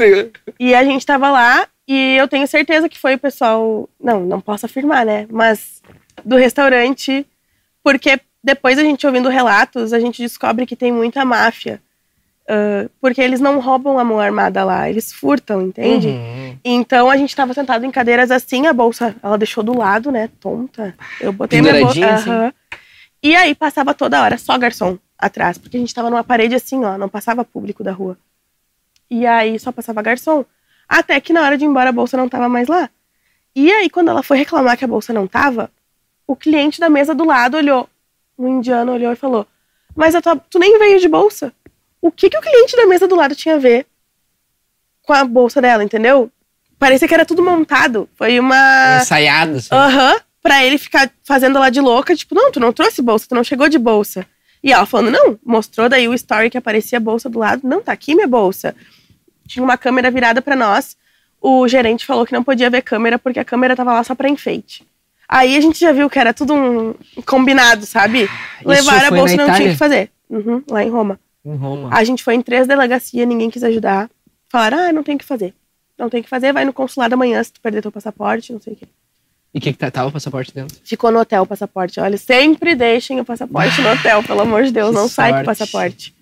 (laughs) E a gente tava lá e eu tenho certeza que foi o pessoal. Não, não posso afirmar, né? Mas do restaurante. Porque depois a gente ouvindo relatos, a gente descobre que tem muita máfia. Ah, porque eles não roubam a mão armada lá, eles furtam, entende? Uhum. Então a gente tava sentado em cadeiras assim, a bolsa ela deixou do lado, né? Tonta. Eu botei minha bolsa. Assim? E aí passava toda hora só garçom atrás, porque a gente tava numa parede assim, ó, não passava público da rua. E aí só passava garçom. Até que na hora de ir embora a bolsa não tava mais lá. E aí quando ela foi reclamar que a bolsa não tava, o cliente da mesa do lado olhou. Um indiano olhou e falou: Mas a tua- tu nem veio de bolsa. O que, que o cliente da mesa do lado tinha a ver com a bolsa dela, entendeu? Parecia que era tudo montado. Foi uma. Ensaiado, assim. Aham. Pra ele ficar fazendo ela de louca, tipo, não, tu não trouxe bolsa, tu não chegou de bolsa. E ela falando, não, mostrou daí o story que aparecia a bolsa do lado, não, tá aqui minha bolsa. Tinha uma câmera virada pra nós. O gerente falou que não podia ver câmera porque a câmera tava lá só pra enfeite. Aí a gente já viu que era tudo um combinado, sabe? Levar a bolsa e não tinha Itália? que fazer. Uhum, lá em Roma. Em Roma. A gente foi em três delegacias, ninguém quis ajudar. Falaram, ah, não tem o que fazer. Não tem o que fazer, vai no consulado amanhã se tu perder teu passaporte, não sei o quê. E o que, que tá- tava o passaporte dentro? Ficou no hotel o passaporte. Olha, sempre deixem o passaporte no (laughs) hotel, pelo amor de Deus, Que não sai com o sorte. passaporte.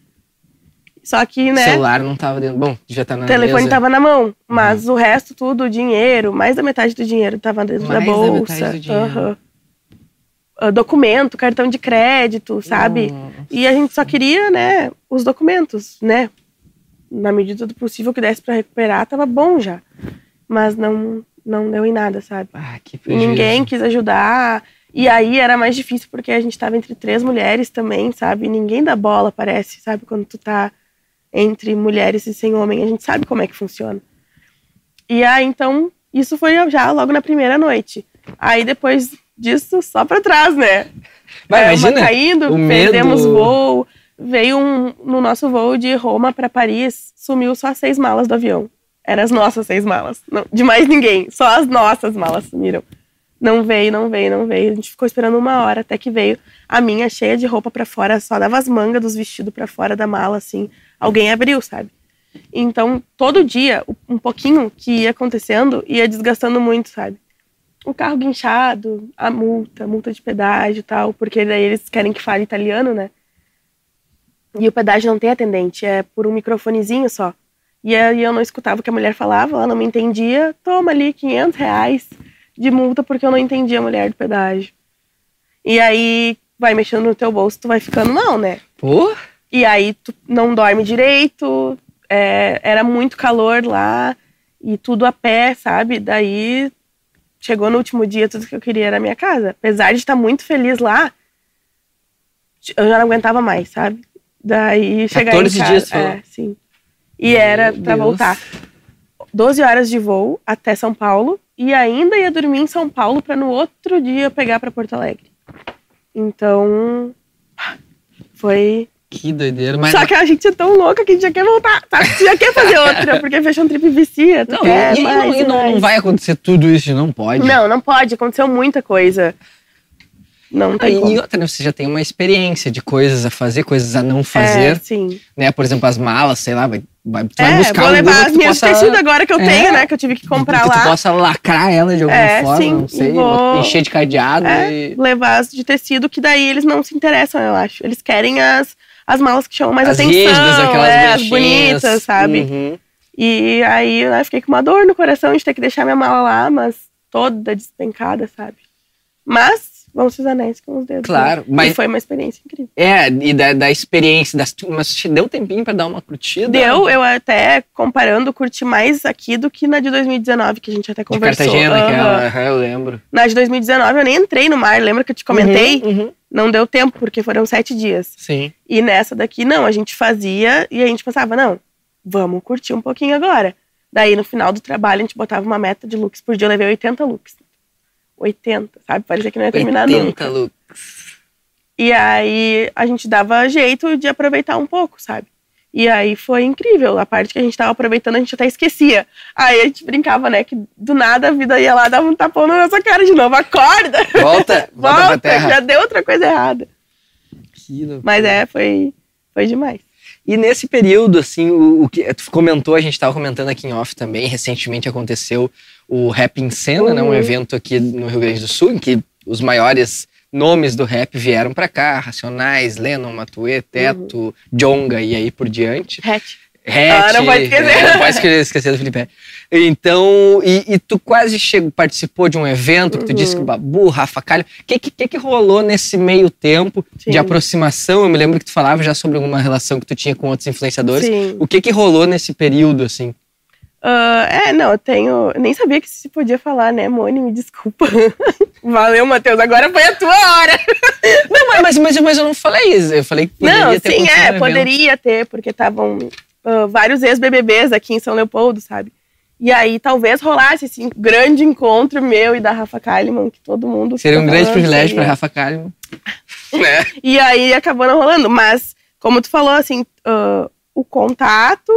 Só que, O né, celular não tava dentro. Bom, já tá na o telefone mesa. tava na mão, mas o resto tudo, o dinheiro, mais da metade do dinheiro tava dentro Mais da da bolsa. metade do dinheiro. Ah, documento, cartão de crédito, sabe? Nossa. E a gente só queria, né, os documentos, né? Na medida do possível que desse pra recuperar, tava bom já. Mas não, não deu em nada, sabe? Ah, que prejuízo. ninguém quis ajudar. E aí era mais difícil porque a gente tava entre três mulheres também, sabe? E ninguém dá bola, parece, sabe? Quando tu tá entre mulheres e sem homem, a gente sabe como é que funciona. E aí, então, isso foi já logo na primeira noite. Aí depois disso, só pra trás, né? (laughs) Vai, É, imagina. Caindo, o perdemos medo. voo. Veio um, no nosso voo de Roma pra Paris, sumiu só seis malas do avião. Eram as nossas seis malas. Não, de mais ninguém. Só as nossas malas sumiram. Não veio, não veio, não veio. A gente ficou esperando uma hora até que veio a minha cheia de roupa pra fora, só dava as mangas dos vestidos pra fora da mala, assim. Alguém abriu, sabe? Então, todo dia, um pouquinho que ia acontecendo, ia desgastando muito, sabe? O carro guinchado, a multa, multa de pedágio e tal, porque daí eles querem que fale italiano, né? E o pedágio não tem atendente, é por um microfonezinho só. E aí eu não escutava o que a mulher falava, ela não me entendia, toma ali 500 reais de multa porque eu não entendia a mulher do pedágio. E aí vai mexendo no teu bolso, tu vai ficando mal, né? Pô, E aí tu não dorme direito, é, era muito calor lá, e tudo a pé, sabe? Daí chegou no último dia, tudo que eu queria era a minha casa. Apesar de estar muito feliz lá, eu já não aguentava mais, sabe? Daí chegar em 14 casa. dias, é, sim. E era Meu pra Deus. voltar 12 horas de voo até São Paulo e ainda ia dormir em São Paulo pra no outro dia pegar pra Porto Alegre. Então, foi que doideira. Mas só que a gente é tão louca que a gente já quer voltar? Tu já quer fazer outra, (laughs) porque fechou um trip vicia, não, quer e, e mais, não, e não, mais. não vai acontecer tudo isso, não pode. Não, não pode, aconteceu muita coisa. Não tem E outra, né, você já tem uma experiência de coisas a fazer, coisas a não É, fazer, sim. né? Por exemplo, as malas, sei lá, vai, vai, tu vai É, buscar vou levar as tu minhas possa, tecidos agora que eu É. tenho, né? Que eu tive que comprar que tu lá. possa lacrar ela de alguma É, forma, sim, não sei, vou- encher de cadeado É, e levar as de tecido, que daí eles não se interessam, eu acho. Eles querem as, as malas que chamam mais as atenção. rígidas, aquelas é, as bonitas, sabe? Uhum. E aí eu fiquei com uma dor no coração de ter que deixar minha mala lá, mas toda despencada, sabe? Mas vamos os anéis com os dedos. Claro, né? mas- E foi uma experiência incrível. É, e da, da experiência, das, mas te deu tempinho pra dar uma curtida? Deu, eu até comparando, curti mais aqui do que na de 2019, que a gente até De conversou. Cartagena, Aham. aquela, aham, eu lembro. Na de 2019 eu nem entrei no mar, lembra que eu te comentei? Uhum, uhum. Não deu tempo, porque foram sete dias. Sim. E nessa daqui, não, a gente fazia e a gente pensava, não, vamos curtir um pouquinho agora. Daí, no final do trabalho, a gente botava uma meta de looks por dia. Eu levei 80 looks. 80, sabe? Parecia que não ia terminar 80 nunca. looks. E aí, a gente dava jeito de aproveitar um pouco, sabe? E aí foi incrível. A parte que a gente tava aproveitando, a gente até esquecia. Aí a gente brincava, né? Que do nada a vida ia lá dar um tapão na nossa cara de novo. Acorda! Volta, (laughs) volta Volta! terra. Já deu outra coisa errada. Mas é, foi, foi demais. E nesse período, assim, o, o que tu comentou, a gente estava comentando aqui em off também, recentemente aconteceu o Rap em Cena, né, um Uhum. evento aqui no Rio Grande do Sul, em que os maiores nomes do rap vieram para cá, Racionais, Lennon, Matuê, Teto, Jonga e aí por diante. Hatch. Hatch, Ah, não pode esquecer. é, não pode esquecer, esquecer do Felipe. Então, e, e tu quase chegou, participou de um evento que tu Uhum. disse que o Babu, Rafa Calho, o que, que, que rolou nesse meio tempo de Sim. aproximação? Eu me lembro que tu falava já sobre alguma relação que tu tinha com outros influenciadores. Sim. O que que rolou nesse período, assim? Ah, é, não, eu tenho. eu Nem sabia que se podia falar, né, Mone? Me desculpa. (laughs) Valeu, Matheus. Agora foi a tua hora. (laughs) Não, mas, mas, mas, eu não falei isso. Eu falei que poderia não, ter sim, é, poderia ter, porque estavam ah, vários ex-BBBs aqui em São Leopoldo, sabe? E aí talvez rolasse esse grande encontro meu e da Rafa Kalimann, que todo mundo. Seria um grande privilégio seria. para Rafa Kalimann. (laughs) né? E aí acabou não rolando. Mas, como tu falou, assim, ah, o contato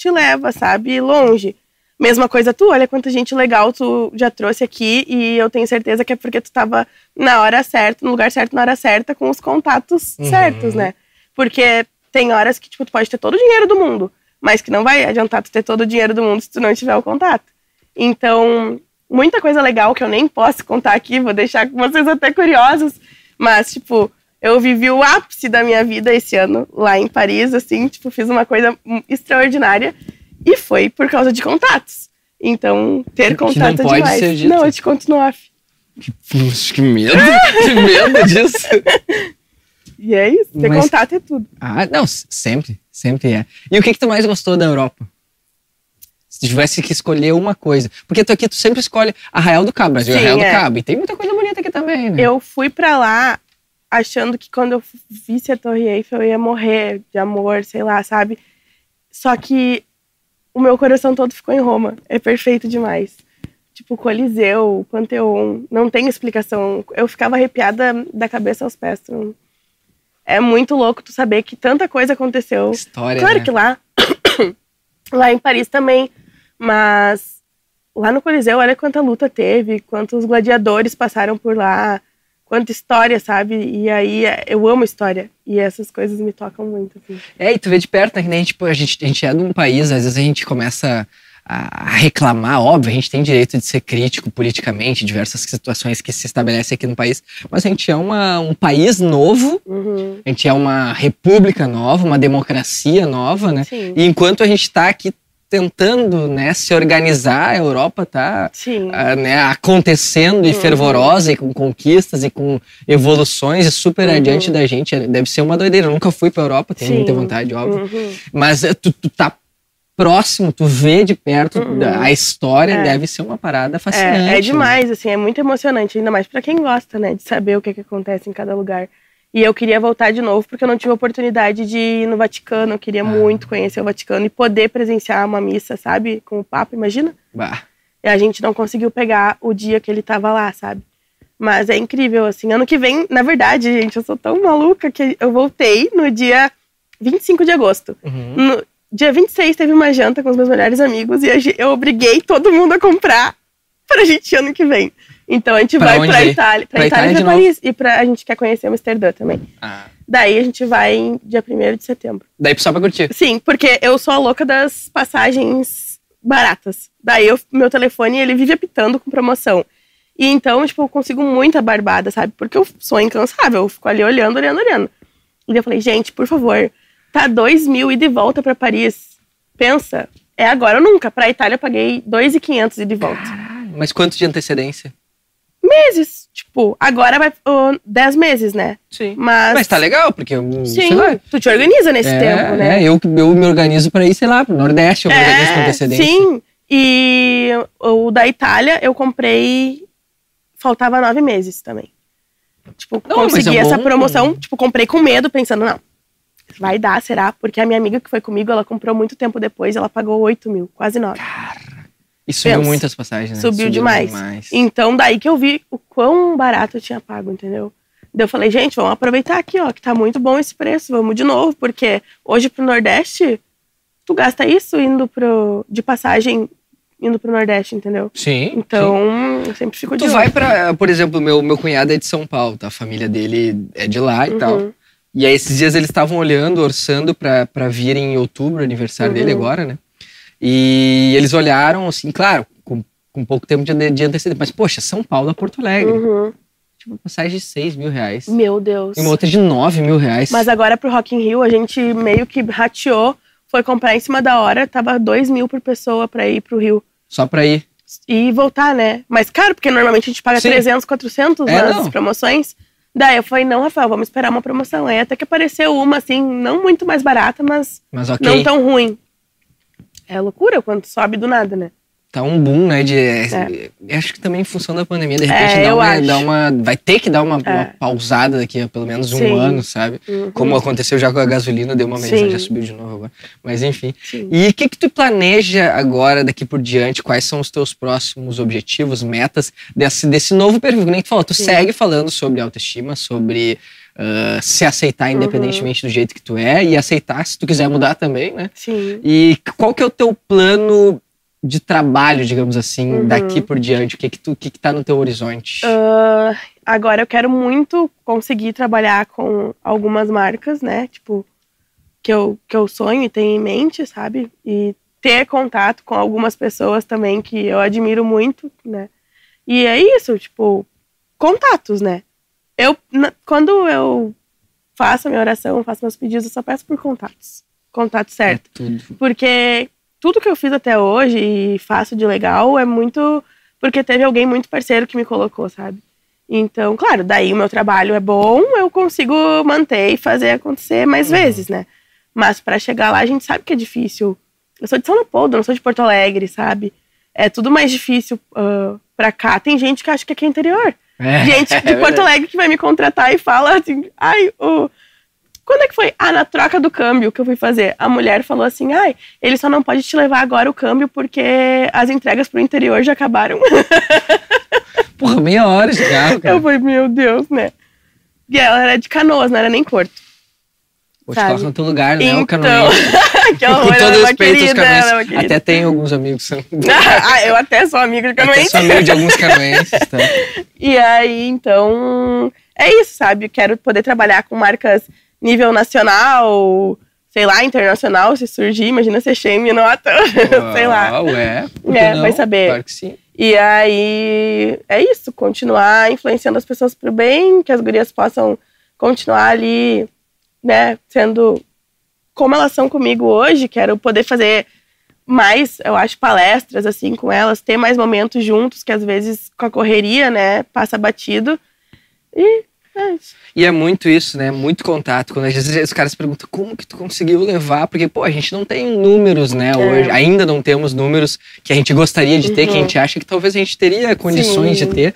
te leva, sabe, longe. Mesma coisa tu, olha quanta gente legal tu já trouxe aqui e eu tenho certeza que é porque tu tava na hora certa, no lugar certo, na hora certa, com os contatos Uhum. certos, né? Porque tem horas que, tipo, tu pode ter todo o dinheiro do mundo, mas que não vai adiantar tu ter todo o dinheiro do mundo se tu não tiver o contato. Então, muita coisa legal que eu nem posso contar aqui, vou deixar vocês até curiosos, mas, tipo, eu vivi o ápice da minha vida esse ano lá em Paris, assim, tipo, fiz uma coisa extraordinária e foi por causa de contatos. Então, ter Que não contato é pode demais. ser dito. Não, eu te conto no off. Puxa, que medo. (laughs) que medo disso. (laughs) E é isso, ter Mas- contato é tudo. Ah, não, sempre. Sempre é. E o que que tu mais gostou da Europa? Se tivesse que escolher uma coisa. Porque tu aqui, tu sempre escolhe Arraial do Cabo, Brasil, Sim, Arraial do é. Cabo. E tem muita coisa bonita aqui também, né? Eu fui pra lá achando que quando eu visse a Torre Eiffel eu ia morrer de amor, sei lá, sabe? Só que o meu coração todo ficou em Roma. É perfeito demais. Tipo, Coliseu, o Panteão, não tem explicação. Eu ficava arrepiada da cabeça aos pés. Então, É muito louco tu saber que tanta coisa aconteceu. História, Claro né? que lá, (coughs) lá em Paris também, mas lá no Coliseu, olha quanta luta teve, quantos gladiadores passaram por lá, quanta história, sabe? E aí é, eu amo história e essas coisas me tocam muito. Assim. É, e tu vê de perto, né? Que nem, tipo, a gente, a gente é de um país, às vezes a gente começa a, a reclamar, óbvio, a gente tem direito de ser crítico politicamente, diversas situações que se estabelecem aqui no país, mas a gente é uma, um país novo, Uhum. a gente é uma república nova, uma democracia nova, né? Sim. E enquanto a gente está aqui tentando né, se organizar, a Europa está ah, né, acontecendo e Uhum. fervorosa e com conquistas e com evoluções e super Uhum. adiante da gente. Deve ser uma doideira. Eu nunca fui para Europa, tenho Sim. muita vontade, óbvio. Uhum. Mas eh, tu, tu tá próximo, tu vê de perto Uhum. a história, É. deve ser uma parada fascinante. É, né? é demais, assim, é muito emocionante, ainda mais pra quem gosta, né, de saber o que, que acontece em cada lugar. E eu queria voltar de novo porque eu não tive a oportunidade de ir no Vaticano, eu queria Ah. muito conhecer o Vaticano e poder presenciar uma missa, sabe, com o Papa, imagina? Bah. E a gente não conseguiu pegar o dia que ele tava lá, sabe? Mas é incrível, assim. Ano que vem, na verdade, gente, eu sou tão maluca que eu voltei no dia 25 de agosto. Uhum. No dia 26 teve uma janta com os meus melhores amigos e eu obriguei todo mundo a comprar pra gente ano que vem. Então a gente Pra vai pra? Itália, pra, Pra Itália Itália e pra novo? Paris. E pra, a gente quer conhecer Amsterdã também. Ah. Daí a gente vai em dia 1 de setembro. Daí só pra curtir. Sim, porque eu sou a louca das passagens baratas. Daí eu- meu telefone, ele vive apitando com promoção. E então, tipo, eu consigo muita barbada, sabe? Porque eu sou incansável, eu fico ali olhando, olhando, olhando. E eu falei, gente, por favor, tá dois mil e de volta pra Paris. Pensa, é agora ou nunca. Pra Itália eu paguei 2.500 e de volta. Mas quanto de antecedência? Meses, tipo, agora vai ó, 10 meses, né? Sim. Mas, Mas tá legal, porque eu, sim, sei lá, tu te organiza nesse é, tempo, né? é, eu, eu me organizo pra ir, sei lá, pro Nordeste, eu me organizo com antecedência. É, Sim, e o da Itália eu comprei. Faltava nove meses também. Tipo, Não, mas consegui é essa bom. promoção. Tipo, comprei com medo, pensando, não, vai dar, será? Porque a minha amiga que foi comigo, ela comprou muito tempo depois, ela pagou 8 mil, quase 9. E subiu Pensa. muitas passagens, né? Subiu demais. Então, daí que eu vi o quão barato eu tinha pago, entendeu? Daí eu falei, gente, vamos aproveitar aqui, ó, que tá muito bom esse preço, vamos de novo, porque hoje pro Nordeste, tu gasta isso indo pro, de passagem indo pro Nordeste, entendeu? Sim. Então, eu sempre fico de Tu vai pra, por exemplo, meu, meu cunhado é de São Paulo, tá? A família dele é de lá e tal. Uhum. E aí esses dias eles estavam olhando, orçando pra, pra vir em outubro, aniversário dele Uhum. agora, né? E eles olharam, assim, claro, com, com pouco tempo de, de antecedência. Mas, poxa, São Paulo a Porto Alegre. Uhum. Tipo, uma passagem de 6 mil reais. Meu Deus. E uma outra de 9 mil reais. Mas agora pro Rock in Rio, a gente meio que rateou, foi comprar em cima da hora, tava 2 mil por pessoa pra ir pro Rio. Só pra ir. E voltar, né? Mas caro, porque normalmente a gente paga Sim. 300, 400 É, nas não. promoções. Daí eu falei, não, Rafael, vamos esperar uma promoção. Aí até que apareceu uma, assim, não muito mais barata, mas Mas ok. não tão ruim. É loucura quando sobe do nada, né? Tá um boom, né? De, Acho que também em função da pandemia, de repente É, dá, uma, dá uma. Vai ter que dar uma, É. uma pausada daqui a pelo menos um Sim. ano, sabe? Uhum. Como aconteceu já com a gasolina, deu uma mensagem, Sim. já subiu de novo agora. Mas enfim. Sim. E o que, que tu planeja agora, daqui por diante? Quais são os teus próximos objetivos, metas desse, desse novo perfil? Que nem tu falou, tu Sim. segue falando sobre autoestima, sobre ah, se aceitar Uhum. independentemente do jeito que tu é e aceitar se tu quiser mudar também, né? Sim. E qual que é o teu plano de trabalho, digamos assim, Uhum. daqui por diante? O que que, tu, que que tá no teu horizonte? Ah, agora eu quero muito conseguir trabalhar com algumas marcas, né? Tipo, que eu, que eu sonho e tenho em mente, sabe? E ter contato com algumas pessoas também que eu admiro muito, né? E é isso, tipo, contatos, né? Eu, quando eu faço a minha oração, faço meus pedidos, eu só peço por contatos. Contato certo. É tudo. Porque tudo que eu fiz até hoje e faço de legal é muito porque teve alguém muito parceiro que me colocou, sabe? Então, claro, daí o meu trabalho é bom, eu consigo manter e fazer acontecer mais Uhum. vezes, né? Mas para chegar lá a gente sabe que é difícil. Eu sou de São Leopoldo, não sou de Porto Alegre, sabe? É tudo mais difícil ah, pra cá. Tem gente que acha que aqui é interior. É, Gente (laughs) é de Porto verdade. Alegre que vai me contratar e fala assim, ai, o... Quando é que foi? Ah, na troca do câmbio que eu fui fazer. A mulher falou assim, ai, ele só não pode te levar agora o câmbio porque as entregas pro interior já acabaram. (laughs) Porra, meia hora de carro, cara. eu falei, meu Deus, né? E ela era de Canoas, não era nem Porto. Te sabe? colocar no teu lugar, né? O então, (laughs) que horror, Com todo é respeito aos querida, é canoenses. querida. Até tem alguns amigos são. (laughs) ah, eu até sou amiga de Até canoense. sou amigo de alguns canoenses, tá? (laughs) E aí, então, é isso, sabe? Quero poder trabalhar com marcas nível nacional, sei lá, internacional, se surgir. Imagina ser Shame nota, sei lá. Ué, que É, não? vai saber. Claro que sim. E aí, é isso, continuar influenciando as pessoas pro bem, que as gurias possam continuar ali, né, sendo como elas são comigo hoje. Quero poder fazer mais, eu acho, palestras, assim, com elas, ter mais momentos juntos, que às vezes com a correria, né, passa batido. E é isso. E é muito isso, né? Muito contato. Quando às vezes os caras perguntam como que tu conseguiu levar, porque, pô, a gente não tem números, né? Hoje, ainda não temos números que a gente gostaria de ter, que a É. Uhum. gente acha que talvez a gente teria condições Sim. de ter.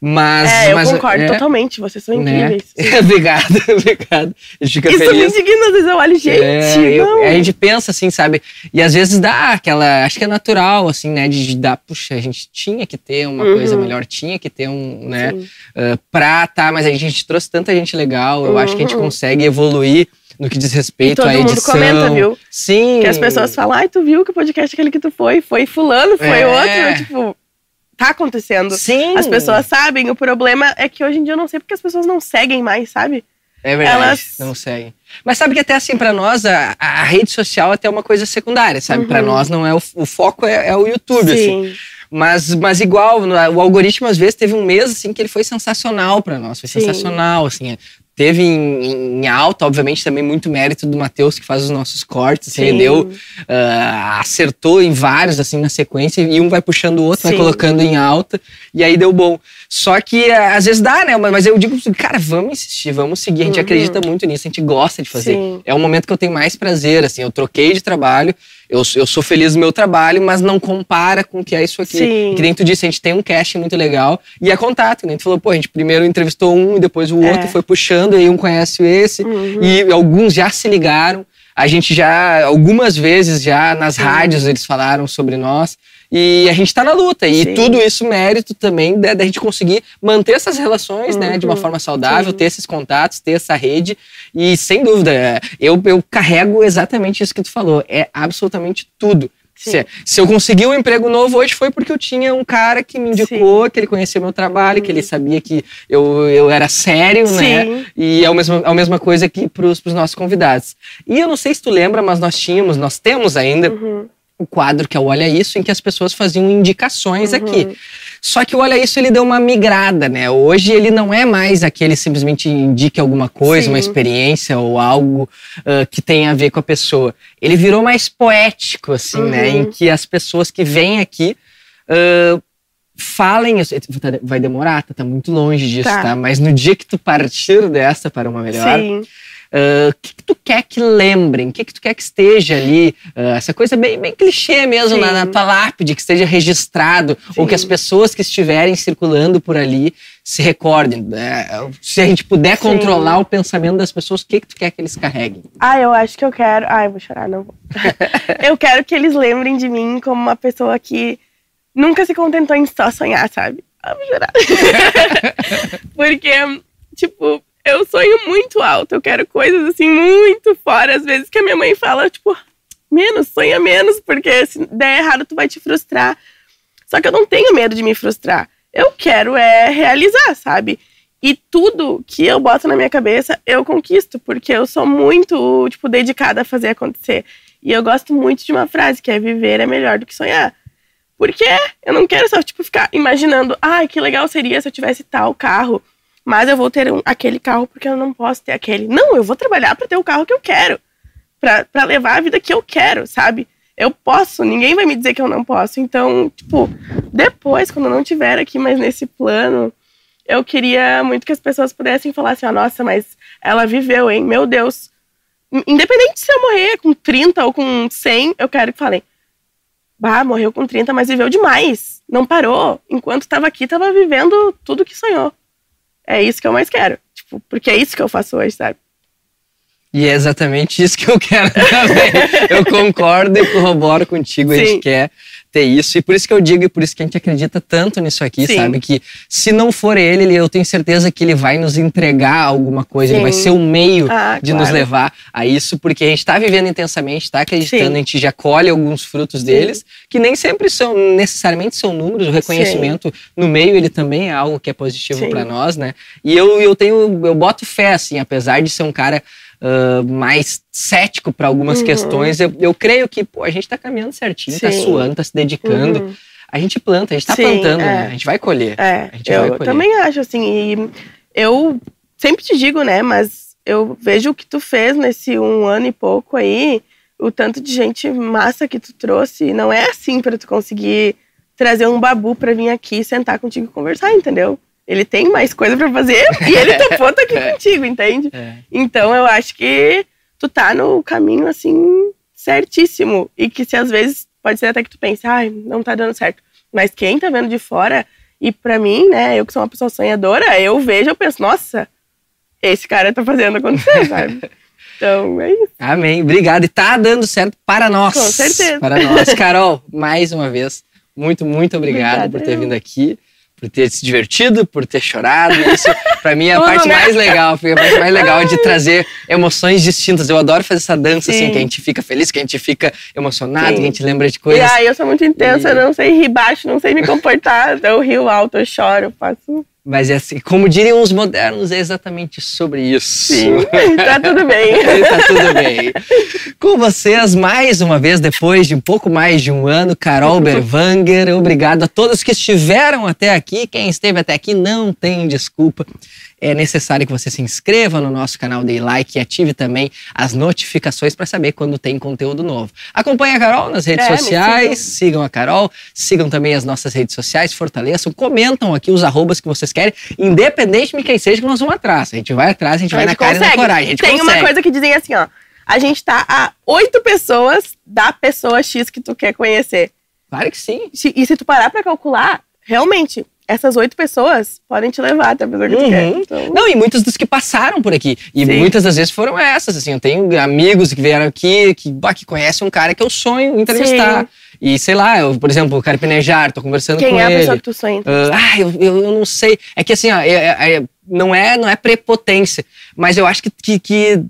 Mas. é, eu mas, concordo é, totalmente, vocês são né? incríveis. (laughs) obrigado, (laughs) obrigado. A gente fica Isso me feliz. indigna, às vezes eu olho, gente, É, eu- a gente pensa assim, sabe? E às vezes dá aquela. Acho que é natural, assim, né? De, de dar, puxa, a gente tinha que ter uma Uhum. coisa melhor, tinha que ter um, né? Uh, pra tá, mas a gente trouxe tanta gente legal, eu acho que a gente Uhum. consegue evoluir no que diz E respeito todo à mundo edição. comenta, viu? Sim. Que as pessoas falam, ai, tu viu que podcast aquele que tu foi? Foi fulano, foi É. outro. Tipo, tá acontecendo. Sim. As pessoas sabem, o problema é que hoje em dia eu não sei porque as pessoas não seguem mais, sabe? É verdade, elas- não seguem. Mas sabe que até assim, pra nós, a, a rede social é até uma coisa secundária, sabe? Uhum. Pra nós não é o, o foco é, é o YouTube, assim. Sim. Mas, mas igual, o algoritmo às vezes teve um mês assim que ele foi sensacional pra nós, foi Sim. sensacional, assim. É. Teve em, em alta, obviamente, também muito mérito do Matheus, que faz os nossos cortes, assim, ele Sim. deu, ah, acertou em vários, assim, na sequência, e um vai puxando o outro, vai Sim. colocando em alta, e aí deu bom. Só que ah, às vezes dá, né? Mas eu digo, cara, vamos insistir, vamos seguir, a gente Uhum. acredita muito nisso, a gente gosta de fazer. Sim. É o momento que eu tenho mais prazer, assim, eu troquei de trabalho, eu, eu sou feliz no meu trabalho, mas não compara com o que é isso aqui. Sim. Que nem tu disse, a gente tem um casting muito legal e é contato, que nem tu falou, pô, a gente primeiro entrevistou um e depois o É. outro foi puxando, e aí um conhece esse, Uhum. e alguns já se ligaram. A gente já, algumas vezes já nas Sim. rádios eles falaram sobre nós. E a gente está na luta. E Sim. tudo isso mérito também da, da, gente conseguir manter essas relações, uhum. né, de uma uhum. forma saudável, Sim. ter esses contatos, ter essa rede. E sem dúvida, eu, eu carrego exatamente isso que tu falou. É absolutamente tudo. Se, se, eu consegui um emprego novo hoje foi porque eu tinha um cara que me indicou, Sim. que ele conhecia meu trabalho, uhum. que ele sabia que eu, eu era sério, né? Sim. né? E é a mesma, é a mesma coisa aqui para os nossos convidados. E eu não sei se tu lembra, mas nós tínhamos, nós temos ainda. Uhum o quadro que é o Olha Isso, em que as pessoas faziam indicações uhum. aqui. Só que o Olha Isso ele deu uma migrada, né? Hoje ele não é mais aquele simplesmente indique alguma coisa, Sim. uma experiência ou algo uh, que tenha a ver com a pessoa. Ele virou mais poético, assim, uhum. né? Em uhum. que as pessoas que vêm aqui uh, falem. Vai demorar, tá, tá muito longe disso, tá. tá? Mas no dia que tu partir dessa para uma melhor. Sim ah, o que, que, tu quer que lembrem? O que, que tu quer que esteja ali? Uh, essa coisa bem, bem clichê mesmo na, na, tua lápide, que esteja registrado, Sim. ou que as pessoas que estiverem circulando por ali se recordem. Né? Se a gente puder Sim. controlar o pensamento das pessoas, o que, que tu quer que eles carreguem? Ah, eu acho que eu quero. Ai, eu vou chorar, não vou. (laughs) eu quero que eles lembrem de mim como uma pessoa que nunca se contentou em só sonhar, sabe? Ah, vou chorar. Porque, tipo, eu sonho muito alto, eu quero coisas assim muito fora, às vezes que a minha mãe fala, tipo, menos, sonha menos, porque se der errado tu vai te frustrar. Só que eu não tenho medo de me frustrar. Eu quero é realizar, sabe? E tudo que eu boto na minha cabeça, eu conquisto, porque eu sou muito, tipo, dedicada a fazer acontecer. E eu gosto muito de uma frase que é viver é melhor do que sonhar. Porque eu não quero só, tipo, ficar imaginando, ai, ah, que legal seria se eu tivesse tal carro mas eu vou ter um, aquele carro porque eu não posso ter aquele. Não, eu vou trabalhar para ter o carro que eu quero, para levar a vida que eu quero, sabe? Eu posso, ninguém vai me dizer que eu não posso. Então, tipo, depois, quando eu não tiver aqui mais nesse plano, eu queria muito que as pessoas pudessem falar assim: ah, nossa, mas ela viveu, hein? Meu Deus. Independente se eu morrer com 30 ou com 100, eu quero que falem: bah, morreu com 30, mas viveu demais. Não parou. Enquanto estava aqui, estava vivendo tudo que sonhou é isso que eu mais quero. Tipo, porque é isso que eu faço hoje, sabe? E é exatamente isso que eu quero (laughs) também. eu concordo e corroboro contigo. Sim. A gente quer ter isso. E por isso que eu digo e por isso que a gente acredita tanto nisso aqui, Sim. sabe? Que se não for ele, eu tenho certeza que ele vai nos entregar alguma coisa, Sim. ele vai ser o meio ah, de claro. nos levar a isso, porque a gente está vivendo intensamente, está acreditando, Sim. a gente já colhe alguns frutos deles, que nem sempre são necessariamente são números, o reconhecimento no meio ele também é algo que é positivo para nós, né? E eu, eu tenho, eu boto fé, assim, apesar de ser um cara uh, mais cético para algumas uhum. questões, eu, eu creio que pô, a gente está caminhando certinho, está suando, está se dedicando. Uhum. A gente planta, a gente está plantando, é. né? A gente vai colher. É, eu colher. também acho, assim, e eu sempre te digo, né, mas eu vejo o que tu fez nesse um ano e pouco aí, o tanto de gente massa que tu trouxe, não é assim para tu conseguir trazer um babu para vir aqui sentar contigo e conversar, entendeu? Ele tem mais coisa para fazer (laughs) e ele topou tá aqui é. contigo, entende? É. Então eu acho que tu tá no caminho assim certíssimo e que se às vezes pode ser até que tu pense, ai, não tá dando certo, mas quem tá vendo de fora e para mim, né, eu que sou uma pessoa sonhadora, eu vejo, eu penso, nossa, esse cara tá fazendo acontecer, (laughs) sabe? Então, é isso. Amém. Obrigado. E tá dando certo para nós. Com certeza. Para nós. Carol, mais uma vez, muito, muito obrigado Obrigada, por ter vindo aqui por ter se divertido, por ter chorado. Isso, para mim, é a parte mais legal. Foi a parte mais legal de trazer emoções distintas. Eu adoro fazer essa dança, Sim. assim, que a gente fica feliz, que a gente fica emocionado, Sim. que a gente lembra de coisas. E aí, eu sou muito intensa, e... não sei rir baixo, não sei me comportar. eu rio alto, eu choro, eu faço mas é assim, como diriam os modernos, é exatamente sobre isso. Sim, (laughs) tá tudo bem. (laughs) tá tudo bem. Com vocês, mais uma vez, depois de um pouco mais de um ano, Carol (laughs) Berwanger. Obrigado a todos que estiveram até aqui. Quem esteve até aqui não tem desculpa é necessário que você se inscreva no nosso canal, dê like e ative também as notificações para saber quando tem conteúdo novo. Acompanhe a Carol nas redes é, sociais, sigam. a Carol, sigam também as nossas redes sociais, fortaleçam, comentam aqui os arrobas que vocês querem, independente de quem seja que nós vamos atrás. A gente vai atrás, a gente a vai gente na consegue. cara e na coragem. tem consegue. uma coisa que dizem assim, ó. A gente tá a oito pessoas da pessoa X que tu quer conhecer. Claro que sim. E se tu parar pra calcular, realmente, essas oito pessoas podem te levar até a pessoa que tu quer. Uhum. Então, Não, e muitos dos que passaram por aqui. E Sim. muitas das vezes foram essas, assim. Eu tenho amigos que vieram aqui, que, bah, que conhecem um cara que eu sonho entrevistar. Sim. E sei lá, eu, por exemplo, o Carpinejar, tô conversando quem com é a ele. pessoa que tu sonha? Ah, ah, eu, eu, eu não sei. É que assim, ó, é- é- é- não, é, não é prepotência, mas eu acho que, que, que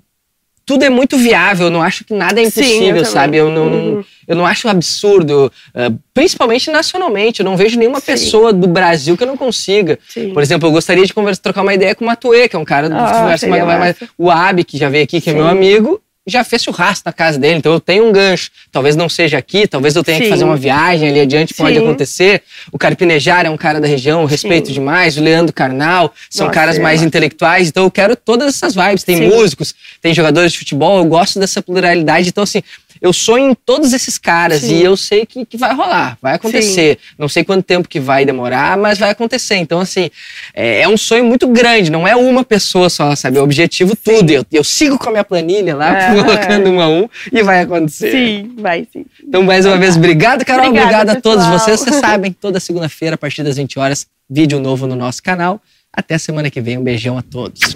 tudo é muito viável. Eu não acho que nada é Sim, eu impossível, sabe? Eu não, não- Uhum. eu não acho absurdo, ah, principalmente nacionalmente. Eu não vejo nenhuma Sim. pessoa do Brasil que eu não consiga. Sim. Por exemplo, eu gostaria de conversar, trocar uma ideia com o Matuê, que é um cara do Ah, universo seria mais, mais- massa. O Abi, que já veio aqui, que é meu amigo, já fez churrasco na casa dele, então eu tenho um gancho. Talvez não seja aqui, talvez eu tenha que Sim. fazer uma viagem ali adiante, pode Sim. acontecer. O Carpinejar é um cara da região, respeito Sim. demais. O Leandro Carnal, são Nossa, caras é mais intelectuais, então eu quero todas essas vibes. Tem músicos, tem jogadores de futebol, eu gosto dessa pluralidade. Então, assim, eu sonho em todos esses caras Sim. e eu sei que, que vai rolar, vai acontecer. Não sei quanto tempo que vai demorar, mas vai acontecer. Então, assim, é, é um sonho muito grande, não é uma pessoa só, sabe? É o objetivo tudo. Eu, eu sigo com a minha planilha lá, É. (laughs) colocando um a um e vai acontecer. Sim, vai sim. Então, mais uma vez, obrigado, Carol. Obrigada, obrigado a todos vocês. Vocês (laughs) sabem, toda segunda-feira, a partir das 20 horas, vídeo novo no nosso canal. Até semana que vem. Um beijão a todos.